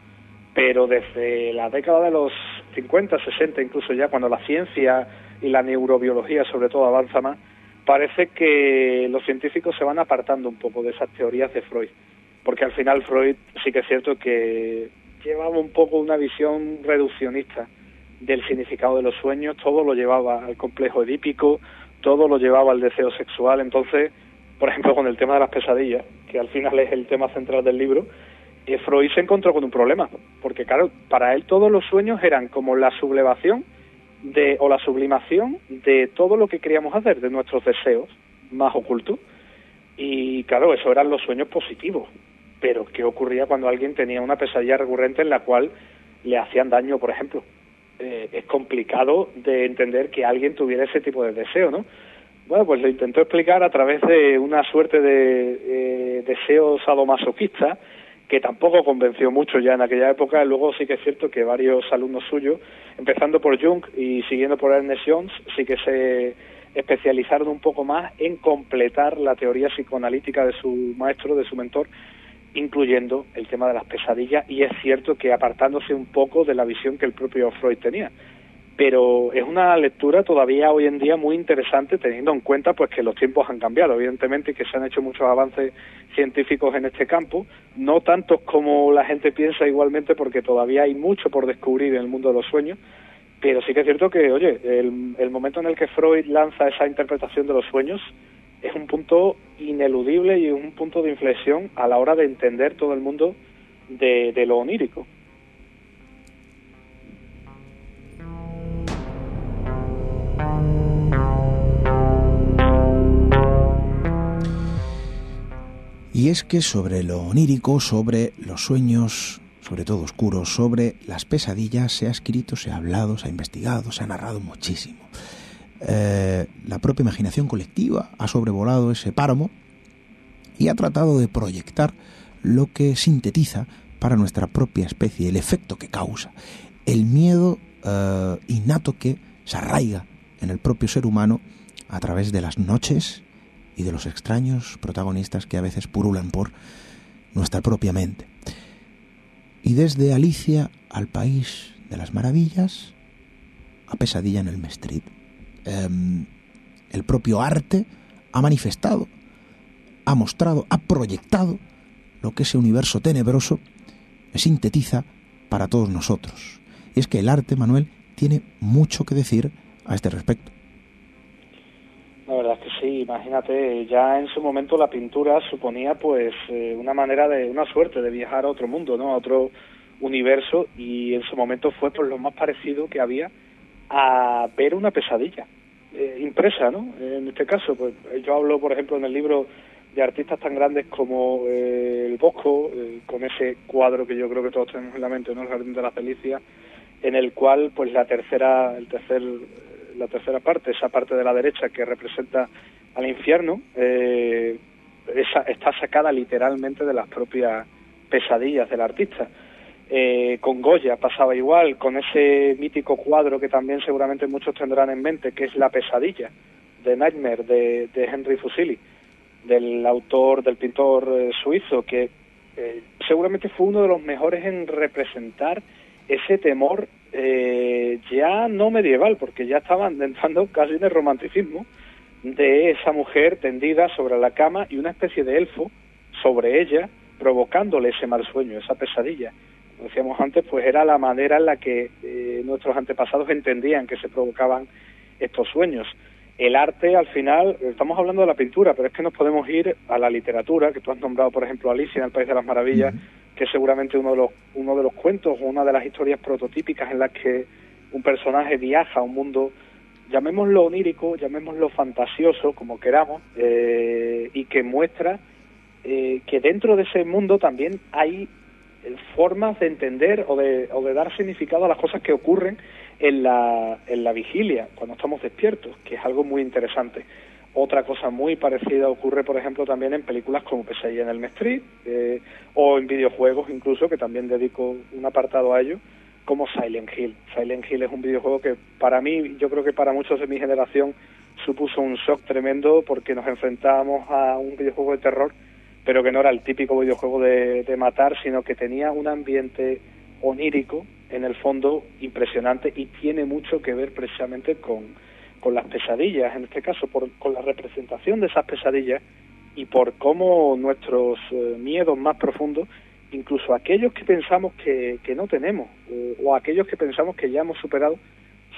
Pero desde la década de los 50, 60, incluso ya cuando la ciencia y la neurobiología sobre todo avanza más, parece que los científicos se van apartando un poco de esas teorías de Freud. Porque al final Freud sí que es cierto que llevaba un poco una visión reduccionista del significado de los sueños, todo lo llevaba al complejo edípico, todo lo llevaba al deseo sexual. Entonces, por ejemplo, con el tema de las pesadillas, que al final es el tema central del libro, eh, Freud se encontró con un problema, porque claro, para él todos los sueños eran como la sublevación de, o la sublimación de todo lo que queríamos hacer, de nuestros deseos más ocultos. Y claro, eso eran los sueños positivos. Pero ¿qué ocurría cuando alguien tenía una pesadilla recurrente en la cual le hacían daño, por ejemplo? Eh, es complicado de entender que alguien tuviera ese tipo de deseo, ¿no? Bueno, pues lo intentó explicar a través de una suerte de eh, deseo sadomasoquista que tampoco convenció mucho ya en aquella época. Luego sí que es cierto que varios alumnos suyos, empezando por Jung y siguiendo por Ernest Jones, sí que se especializaron un poco más en completar la teoría psicoanalítica de su maestro, de su mentor, incluyendo el tema de las pesadillas, y es cierto que apartándose un poco de la visión que el propio Freud tenía. Pero es una lectura todavía hoy en día muy interesante, teniendo en cuenta pues que los tiempos han cambiado, evidentemente, y que se han hecho muchos avances científicos en este campo, no tantos como la gente piensa igualmente, porque todavía hay mucho por descubrir en el mundo de los sueños, pero sí que es cierto que, oye, el, momento en el que Freud lanza esa interpretación de los sueños es un punto ineludible y un punto de inflexión a la hora de entender todo el mundo de, de lo onírico. Y es que sobre lo onírico, sobre los sueños, sobre todo oscuros, sobre las pesadillas, se ha escrito, se ha hablado, se ha investigado, se ha narrado muchísimo. Eh, la propia imaginación colectiva ha sobrevolado ese páramo y ha tratado de proyectar lo que sintetiza para nuestra propia especie, el efecto que causa, el miedo eh, innato que se arraiga en el propio ser humano a través de las noches y de los extraños protagonistas que a veces purulan por nuestra propia mente. Y desde Alicia al País de las Maravillas, a Pesadilla en el Mestrid, em, el propio arte ha manifestado, ha mostrado, ha proyectado lo que ese universo tenebroso sintetiza para todos nosotros. Y es que el arte, Manuel, tiene mucho que decir a este respecto. La verdad es que sí, imagínate, ya en su momento la pintura suponía pues eh, una manera de, una suerte de viajar a otro mundo, ¿no? A otro universo y en su momento fue por lo más parecido que había a ver una pesadilla eh, impresa, ¿no? En este caso, pues yo hablo, por ejemplo, en el libro de artistas tan grandes como eh, el Bosco, eh, con ese cuadro que yo creo que todos tenemos en la mente, ¿no? El Jardín de la Felicia, en el cual, pues la tercera, el tercer, la tercera parte, esa parte de la derecha que representa al infierno, eh, esa, está sacada literalmente de las propias pesadillas del artista. Eh, con Goya pasaba igual, con ese mítico cuadro que también seguramente muchos tendrán en mente, que es La pesadilla, de Nightmare, de, Henry Fusili, del autor, del pintor eh, suizo, que seguramente fue uno de los mejores en representar ese temor eh, ya no medieval, porque ya estaban entrando casi en el romanticismo, de esa mujer tendida sobre la cama y una especie de elfo sobre ella, provocándole ese mal sueño, esa pesadilla. Como decíamos antes, pues era la manera en la que eh, nuestros antepasados entendían que se provocaban estos sueños. El arte, al final, estamos hablando de la pintura, pero es que nos podemos ir a la literatura, que tú has nombrado, por ejemplo, Alicia en el País de las Maravillas, que es seguramente uno de los, uno de los cuentos o una de las historias prototípicas en las que un personaje viaja a un mundo, llamémoslo onírico, llamémoslo fantasioso, como queramos, eh, y que muestra eh, que dentro de ese mundo también hay formas de entender o de, o de dar significado a las cosas que ocurren en la, en la vigilia, cuando estamos despiertos, que es algo muy interesante. Otra cosa muy parecida ocurre, por ejemplo, también en películas como Pesadilla en el Street eh, o en videojuegos incluso, que también dedico un apartado a ello, como Silent Hill. Silent Hill es un videojuego que para mí, yo creo que para muchos de mi generación, supuso un shock tremendo porque nos enfrentábamos a un videojuego de terror, pero que no era el típico videojuego de, de matar, sino que tenía un ambiente onírico, en el fondo, impresionante y tiene mucho que ver precisamente con, con las pesadillas, en este caso, por, con la representación de esas pesadillas y por cómo nuestros eh, miedos más profundos, incluso aquellos que pensamos que, que no tenemos o aquellos que pensamos que ya hemos superado,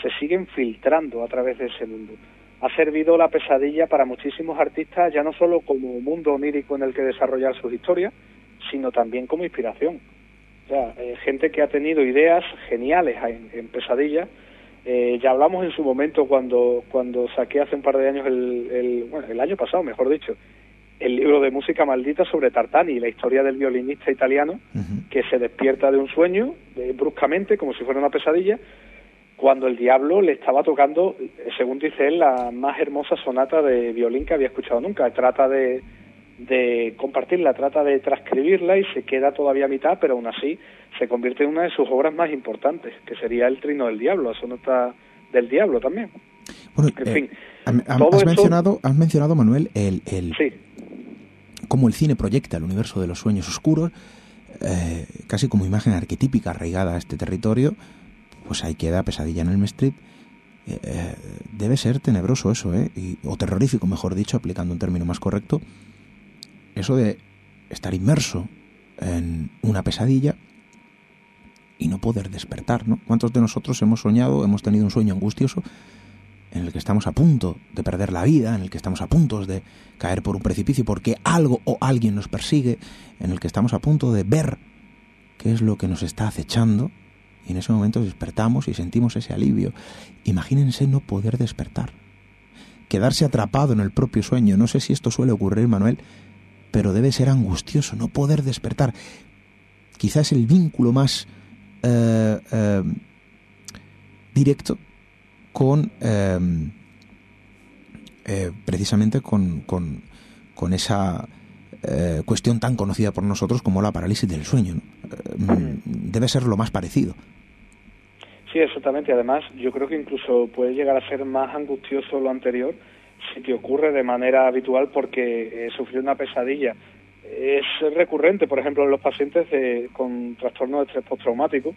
se siguen filtrando a través de ese mundo. Ha servido la pesadilla para muchísimos artistas, ya no solo como mundo onírico en el que desarrollar sus historias, sino también como inspiración. Sea, eh, gente que ha tenido ideas geniales en, en pesadillas. Eh, ya hablamos en su momento cuando, cuando saqué hace un par de años, el, el, bueno, el año pasado, mejor dicho, el libro de música maldita sobre Tartani, la historia del violinista italiano que se despierta de un sueño bruscamente, como si fuera una pesadilla, cuando el diablo le estaba tocando, según dice él, la más hermosa sonata de violín que había escuchado nunca. Trata de, de compartirla, trata de transcribirla y se queda todavía a mitad, pero aún así se convierte en una de sus obras más importantes, que sería El Trino del Diablo, la sonata del Diablo también. Bueno, En eh, fin, has, mencionado, has mencionado, Manuel, el, el, Sí, cómo el cine proyecta el universo de los sueños oscuros, eh, casi como imagen arquetípica arraigada a este territorio, pues ahí queda Pesadilla en el Strip. Eh, eh, debe ser tenebroso eso, ¿eh? Y- o terrorífico, mejor dicho, aplicando un término más correcto. Eso de estar inmerso en una pesadilla y no poder despertar, ¿no? ¿Cuántos de nosotros hemos soñado, hemos tenido un sueño angustioso en el que estamos a punto de perder la vida, en el que estamos a punto de caer por un precipicio porque algo o alguien nos persigue, en el que estamos a punto de ver qué es lo que nos está acechando y en ese momento despertamos y sentimos ese alivio. Imagínense no poder despertar, quedarse atrapado en el propio sueño. No sé si esto suele ocurrir, Manuel, pero debe ser angustioso no poder despertar. Quizás el vínculo más eh, eh, directo con eh, eh, precisamente con, con, con esa eh, cuestión tan conocida por nosotros como la parálisis del sueño. ¿no? Debe ser lo más parecido. sí, exactamente. Además, yo creo que incluso puede llegar a ser más angustioso lo anterior si te ocurre de manera habitual porque eh, sufrir una pesadilla es recurrente, por ejemplo, en los pacientes de- con trastorno de estrés postraumático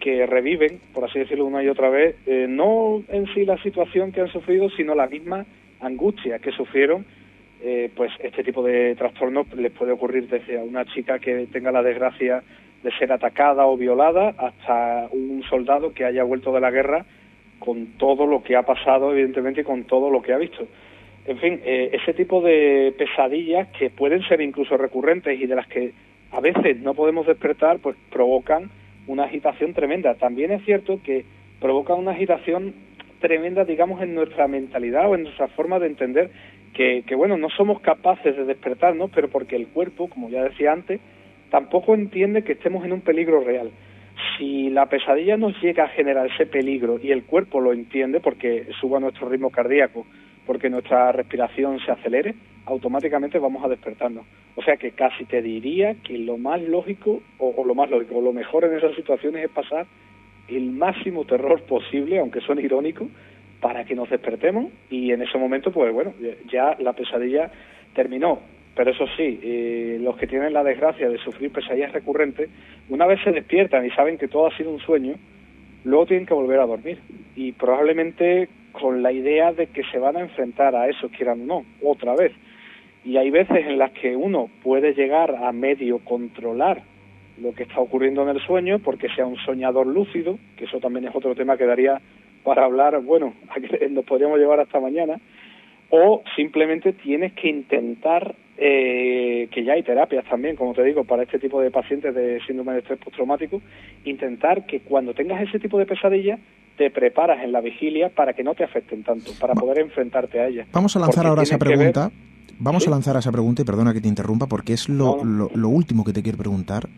que reviven, por así decirlo una y otra vez, eh, no en sí la situación que han sufrido, sino la misma angustia que sufrieron. Eh, pues este tipo de trastornos les puede ocurrir desde a una chica que tenga la desgracia de ser atacada o violada hasta un soldado que haya vuelto de la guerra con todo lo que ha pasado, evidentemente, y con todo lo que ha visto. En fin, eh, ese tipo de pesadillas que pueden ser incluso recurrentes y de las que a veces no podemos despertar, pues provocan una agitación tremenda. También es cierto que provocan una agitación tremenda, digamos, en nuestra mentalidad o en nuestra forma de entender que, que, bueno, no somos capaces de despertarnos, pero porque el cuerpo, como ya decía antes, tampoco entiende que estemos en un peligro real. Si la pesadilla nos llega a generar ese peligro y el cuerpo lo entiende porque suba nuestro ritmo cardíaco, porque nuestra respiración se acelere, automáticamente vamos a despertarnos. O sea que casi te diría que lo más lógico, o, lo más lógico, lo mejor en esas situaciones es pasar el máximo terror posible, aunque suene irónico, para que nos despertemos y en ese momento, pues bueno, ya la pesadilla terminó. Pero eso sí, eh, los que tienen la desgracia de sufrir pesadillas recurrentes, una vez se despiertan y saben que todo ha sido un sueño, luego tienen que volver a dormir. Y probablemente con la idea de que se van a enfrentar a eso, quieran o no, otra vez. Y hay veces en las que uno puede llegar a medio controlar lo que está ocurriendo en el sueño, porque sea un soñador lúcido, que eso también es otro tema que daría para hablar, bueno, nos podríamos llevar hasta mañana, o simplemente tienes que intentar, eh, que ya hay terapias también, como te digo, para este tipo de pacientes de síndrome de estrés postraumático, intentar que cuando tengas ese tipo de pesadillas, te preparas en la vigilia para que no te afecten tanto, para poder enfrentarte a ellas. Vamos a lanzar Porque ahora esa ver- pregunta. Vamos ¿Sí? a lanzar esa pregunta y perdona que te interrumpa porque es lo, No, no. lo- lo último que te quiero preguntar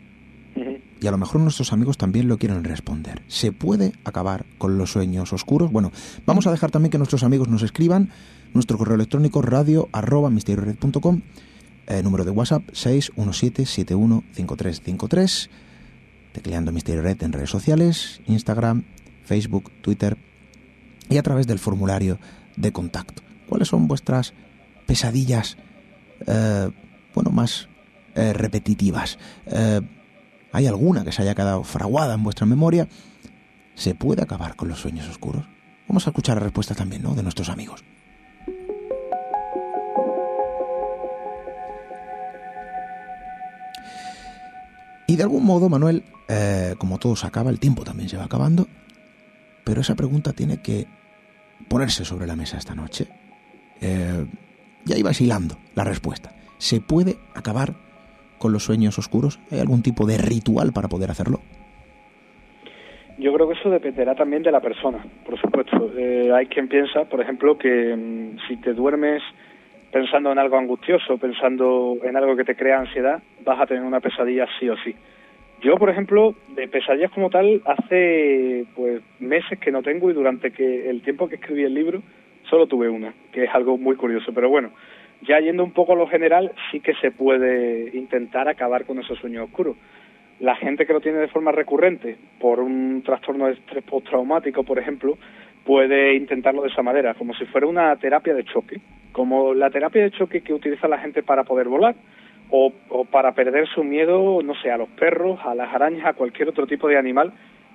y a lo mejor nuestros amigos también lo quieren responder. ¿Se puede acabar con los sueños oscuros? Bueno, vamos a dejar también que nuestros amigos nos escriban nuestro correo electrónico radio arroba misteriored.com, eh, número de WhatsApp 617715353, tecleando Misterio Red en redes sociales, Instagram, Facebook, Twitter y a través del formulario de contacto. ¿Cuáles son vuestras pesadillas, eh, bueno, más eh, repetitivas? Eh, ¿Hay alguna que se haya quedado fraguada en vuestra memoria? ¿Se puede acabar con los sueños oscuros? Vamos a escuchar la respuesta también, ¿no? De nuestros amigos. Y de algún modo, Manuel, eh, como todo se acaba, el tiempo también se va acabando, pero esa pregunta tiene que ponerse sobre la mesa esta noche. Eh, ya ibas hilando la respuesta. ¿Se puede acabar con los sueños oscuros? ¿Hay algún tipo de ritual para poder hacerlo? Yo creo que eso dependerá también de la persona, por supuesto. Eh, hay quien piensa, por ejemplo, que mm, si te duermes pensando en algo angustioso, pensando en algo que te crea ansiedad, vas a tener una pesadilla sí o sí. Yo, por ejemplo, de pesadillas como tal, hace pues meses que no tengo y durante que el tiempo que escribí el libro solo tuve una, que es algo muy curioso. Pero bueno, ya yendo un poco a lo general, sí que se puede intentar acabar con esos sueños oscuros. La gente que lo tiene de forma recurrente, por un trastorno de estrés postraumático, por ejemplo, puede intentarlo de esa manera, como si fuera una terapia de choque, como la terapia de choque que utiliza la gente para poder volar o, o para perder su miedo, no sé, a los perros, a las arañas, a cualquier otro tipo de animal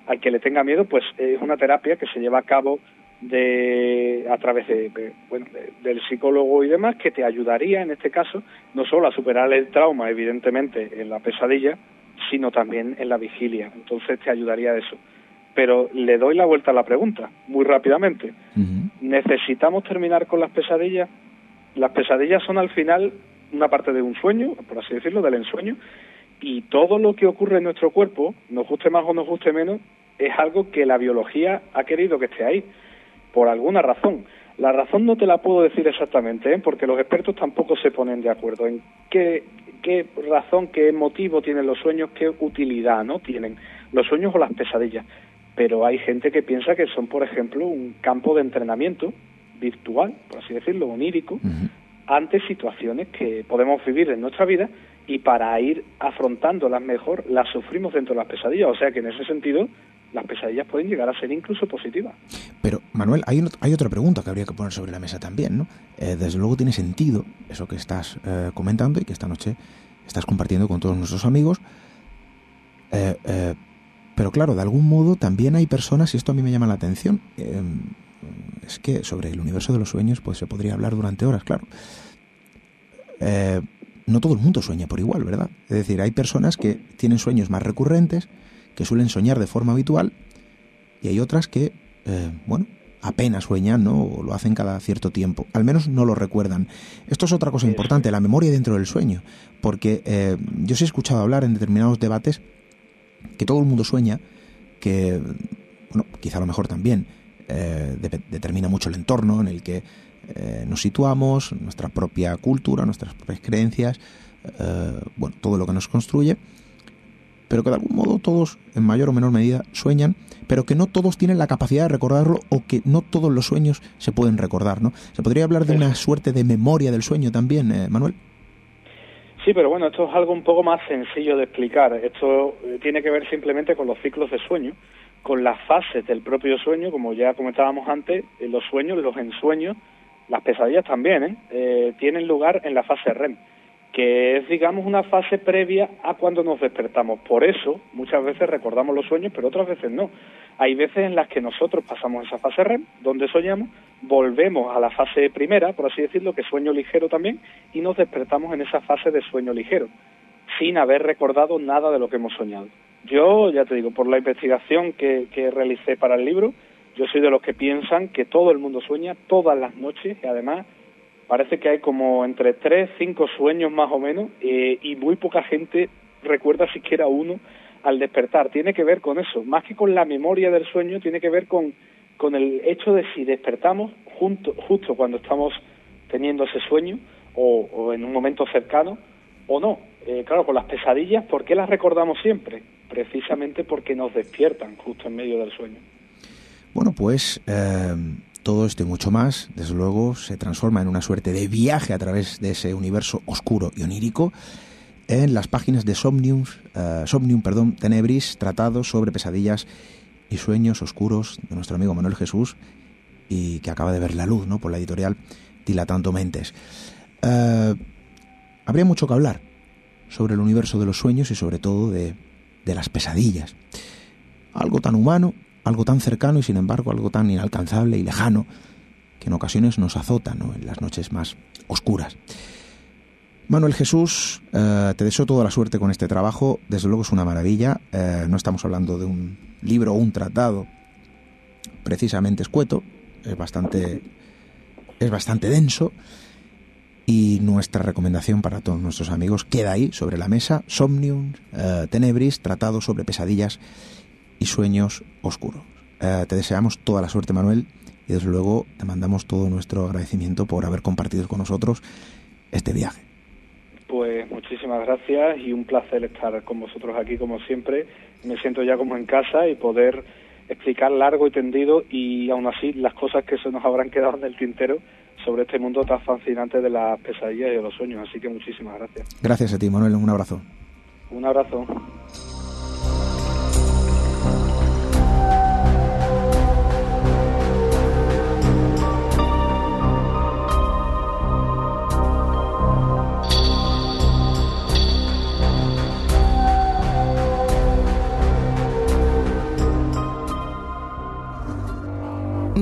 al que le tenga miedo, pues es una terapia que se lleva a cabo de a través de, de- bueno de- del psicólogo y demás que te ayudaría en este caso no solo a superar el trauma evidentemente en la pesadilla sino también en la vigilia. Entonces te ayudaría a eso. Pero le doy la vuelta a la pregunta muy rápidamente. Necesitamos terminar con las pesadillas las pesadillas son al final una parte de un sueño por así decirlo del ensueño y todo lo que ocurre en nuestro cuerpo nos guste más o nos guste menos es algo que la biología ha querido que esté ahí por alguna razón. La razón no te la puedo decir exactamente, ¿eh? porque los expertos tampoco se ponen de acuerdo en qué, qué razón, qué motivo tienen los sueños, qué utilidad no tienen los sueños o las pesadillas. Pero hay gente que piensa que son, por ejemplo, un campo de entrenamiento virtual, por así decirlo, onírico, Ujú. ante situaciones que podemos vivir en nuestra vida y para ir afrontándolas mejor las sufrimos dentro de las pesadillas. O sea que en ese sentido las pesadillas pueden llegar a ser incluso positivas. Pero, Manuel, hay, un- hay otra pregunta que habría que poner sobre la mesa también, ¿no? Eh, desde luego tiene sentido eso que estás eh, comentando y que esta noche estás compartiendo con todos nuestros amigos. Eh, eh, pero claro, de algún modo también hay personas, y esto a mí me llama la atención, eh, es que sobre el universo de los sueños pues se podría hablar durante horas, claro. Eh, no todo el mundo sueña por igual, ¿verdad? Es decir, hay personas que tienen sueños más recurrentes, que suelen soñar de forma habitual, y hay otras que, eh, bueno, apenas sueñan, ¿no? O lo hacen cada cierto tiempo. Al menos no lo recuerdan. Esto es otra cosa importante, la memoria dentro del sueño. Porque eh, yo sí he escuchado hablar en determinados debates que todo el mundo sueña, que, bueno, quizá a lo mejor también eh, de- determina mucho el entorno en el que eh, nos situamos, nuestra propia cultura, nuestras propias creencias, eh, bueno, todo lo que nos construye, pero que de algún modo todos, en mayor o menor medida, sueñan, pero que no todos tienen la capacidad de recordarlo o que no todos los sueños se pueden recordar, ¿no? ¿Se podría hablar de una suerte de memoria del sueño también, eh, Manuel? Sí, pero bueno, esto es algo un poco más sencillo de explicar. Esto tiene que ver simplemente con los ciclos de sueño, con las fases del propio sueño, como ya comentábamos antes, eh, los sueños, los ensueños, las pesadillas también, ¿eh? Eh, tienen lugar en la fase REM, que es, digamos, una fase previa a cuando nos despertamos. Por eso, muchas veces recordamos los sueños, pero otras veces no. Hay veces en las que nosotros pasamos esa fase REM, donde soñamos, volvemos a la fase primera, por así decirlo, que es sueño ligero también, y nos despertamos en esa fase de sueño ligero, sin haber recordado nada de lo que hemos soñado. Yo, ya te digo, por la investigación que, que realicé para el libro, yo soy de los que piensan que todo el mundo sueña todas las noches y además parece que hay como entre tres, cinco sueños más o menos eh, y muy poca gente recuerda siquiera uno al despertar. Tiene que ver con eso, más que con la memoria del sueño, tiene que ver con, el hecho de si despertamos junto, justo cuando estamos teniendo ese sueño o, o en un momento cercano o no. Eh, claro, con las pesadillas, ¿por qué las recordamos siempre? Precisamente porque nos despiertan justo en medio del sueño. Bueno, pues eh, todo esto y mucho más, desde luego, se transforma en una suerte de viaje a través de ese universo oscuro y onírico en las páginas de Somnium, eh, Somnium perdón, Tenebris, tratados sobre pesadillas y sueños oscuros de nuestro amigo Manuel Jesús y que acaba de ver la luz ¿no? por la editorial Dilatando Mentes. Eh, habría mucho que hablar sobre el universo de los sueños y sobre todo de, de las pesadillas. Algo tan humano, algo tan cercano y sin embargo algo tan inalcanzable y lejano que en ocasiones nos azota ¿no? en las noches más oscuras. Manuel Jesús, eh, te deseo toda la suerte con este trabajo, desde luego es una maravilla, eh, no estamos hablando de un libro o un tratado precisamente escueto, es bastante, es bastante denso Y nuestra recomendación para todos nuestros amigos queda ahí, sobre la mesa, Somnium eh, Tenebris, tratado sobre pesadillas y sueños oscuros. Eh, te deseamos toda la suerte, Manuel, y desde luego te mandamos todo nuestro agradecimiento por haber compartido con nosotros este viaje. Pues muchísimas gracias y un placer estar con vosotros aquí como siempre. Me siento ya como en casa y poder explicar largo y tendido y aún así las cosas que se nos habrán quedado en el tintero sobre este mundo tan fascinante de las pesadillas y de los sueños. Así que muchísimas gracias. Gracias a ti, Manuel. Un abrazo. Un abrazo.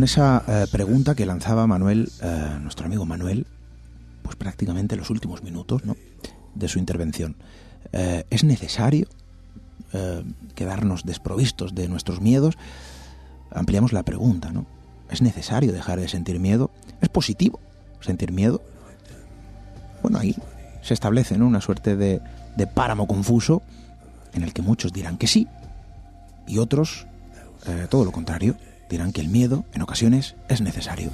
Con esa eh, pregunta que lanzaba Manuel, eh, nuestro amigo Manuel, pues prácticamente los últimos minutos de su intervención. Eh, ¿Es necesario quedarnos desprovistos de nuestros miedos? Ampliamos la pregunta, ¿no? ¿Es necesario dejar de sentir miedo? ¿Es positivo sentir miedo? Bueno, ahí se establece ¿no? una suerte de, páramo confuso en el que muchos dirán que sí y otros todo lo contrario, dirán que el miedo en ocasiones es necesario.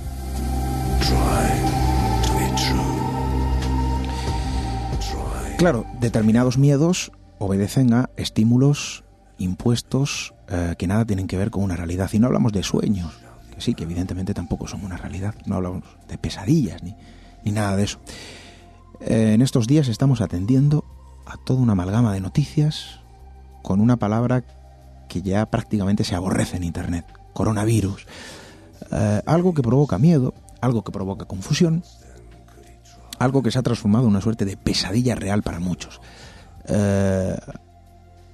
Claro, determinados miedos obedecen a estímulos impuestos eh, que nada tienen que ver con una realidad. Y no hablamos de sueños, que sí, que evidentemente tampoco son una realidad. No hablamos de pesadillas ni, ni nada de eso. Eh, en estos días estamos atendiendo a toda una amalgama de noticias con una palabra que ya prácticamente se aborrece en Internet, coronavirus. Eh, algo que provoca miedo, algo que provoca confusión, algo que se ha transformado en una suerte de pesadilla real para muchos. Eh,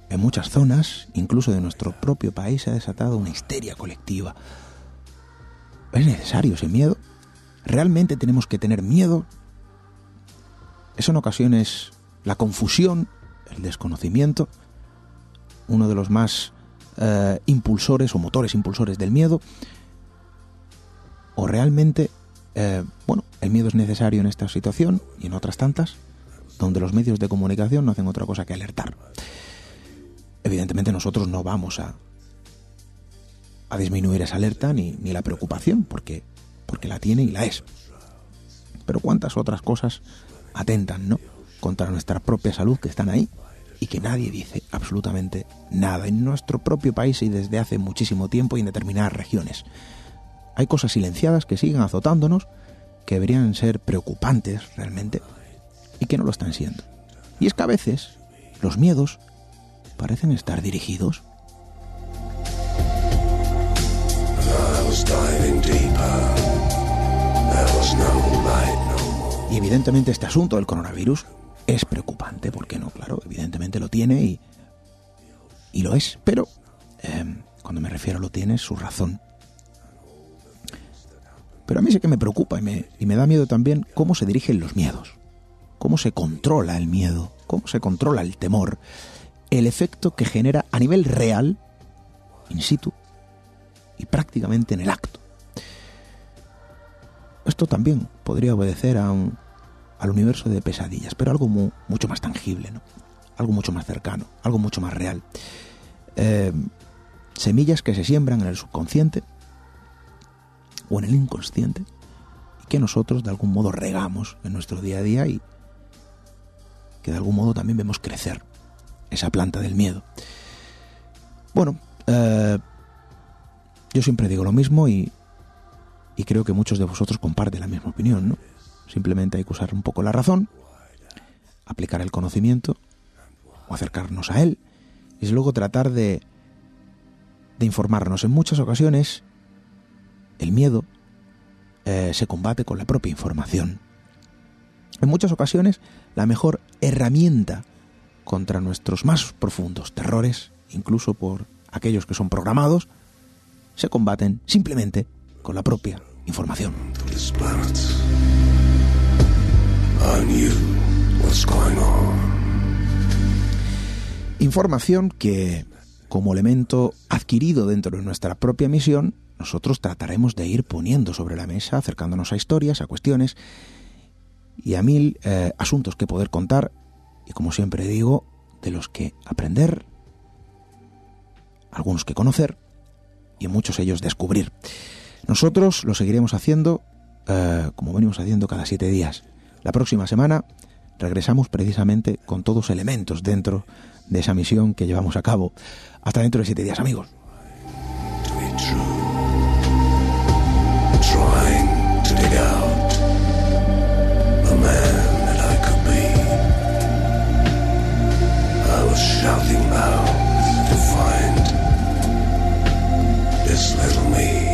en muchas zonas, incluso de nuestro propio país, se ha desatado una histeria colectiva. ¿Es necesario ese miedo? ¿Realmente tenemos que tener miedo? ¿Es en ocasiones la confusión, el desconocimiento, uno de los más eh, impulsores o motores impulsores del miedo? ¿O realmente, eh, bueno, el miedo es necesario en esta situación y en otras tantas, donde los medios de comunicación no hacen otra cosa que alertar? Evidentemente nosotros no vamos a, a disminuir esa alerta ni, ni la preocupación, porque, porque la tiene y la es. Pero cuántas otras cosas atentan, ¿no? Contra nuestra propia salud que están ahí y que nadie dice absolutamente nada en nuestro propio país y desde hace muchísimo tiempo y en determinadas regiones. Hay cosas silenciadas que siguen azotándonos, que deberían ser preocupantes realmente y que no lo están siendo. Y es que a veces los miedos parecen estar dirigidos. Y evidentemente este asunto del coronavirus es preocupante, ¿por qué no? Claro, evidentemente lo tiene y, y lo es, pero eh, cuando me refiero a lo tiene es su razón. Pero a mí sí que me preocupa y me, y me da miedo también cómo se dirigen los miedos, cómo se controla el miedo, cómo se controla el temor, el efecto que genera a nivel real, in situ, y prácticamente en el acto. Esto también podría obedecer a un, al universo de pesadillas, pero algo mu- mucho más tangible, ¿no? algo mucho más cercano, algo mucho más real. Eh, semillas que se siembran en el subconsciente o en el inconsciente y que nosotros de algún modo regamos en nuestro día a día y que de algún modo también vemos crecer esa planta del miedo. Bueno, eh, yo siempre digo lo mismo y, y creo que muchos de vosotros comparten la misma opinión, ¿no? Simplemente hay que usar un poco la razón, aplicar el conocimiento o acercarnos a él es luego tratar de, de informarnos. En muchas ocasiones el miedo eh, se combate con la propia información. En muchas ocasiones la mejor herramienta contra nuestros más profundos terrores, incluso por aquellos que son programados, se combaten simplemente con la propia información. Información que, como elemento adquirido dentro de nuestra propia misión, nosotros trataremos de ir poniendo sobre la mesa, acercándonos a historias, a cuestiones y a mil eh, asuntos que poder contar y, como siempre digo, de los que aprender, algunos que conocer y muchos ellos descubrir. Nosotros lo seguiremos haciendo eh, como venimos haciendo cada siete días. La próxima semana regresamos precisamente con todos elementos dentro de esa misión que llevamos a cabo. Hasta dentro de siete días, amigos. shouting to find this little me.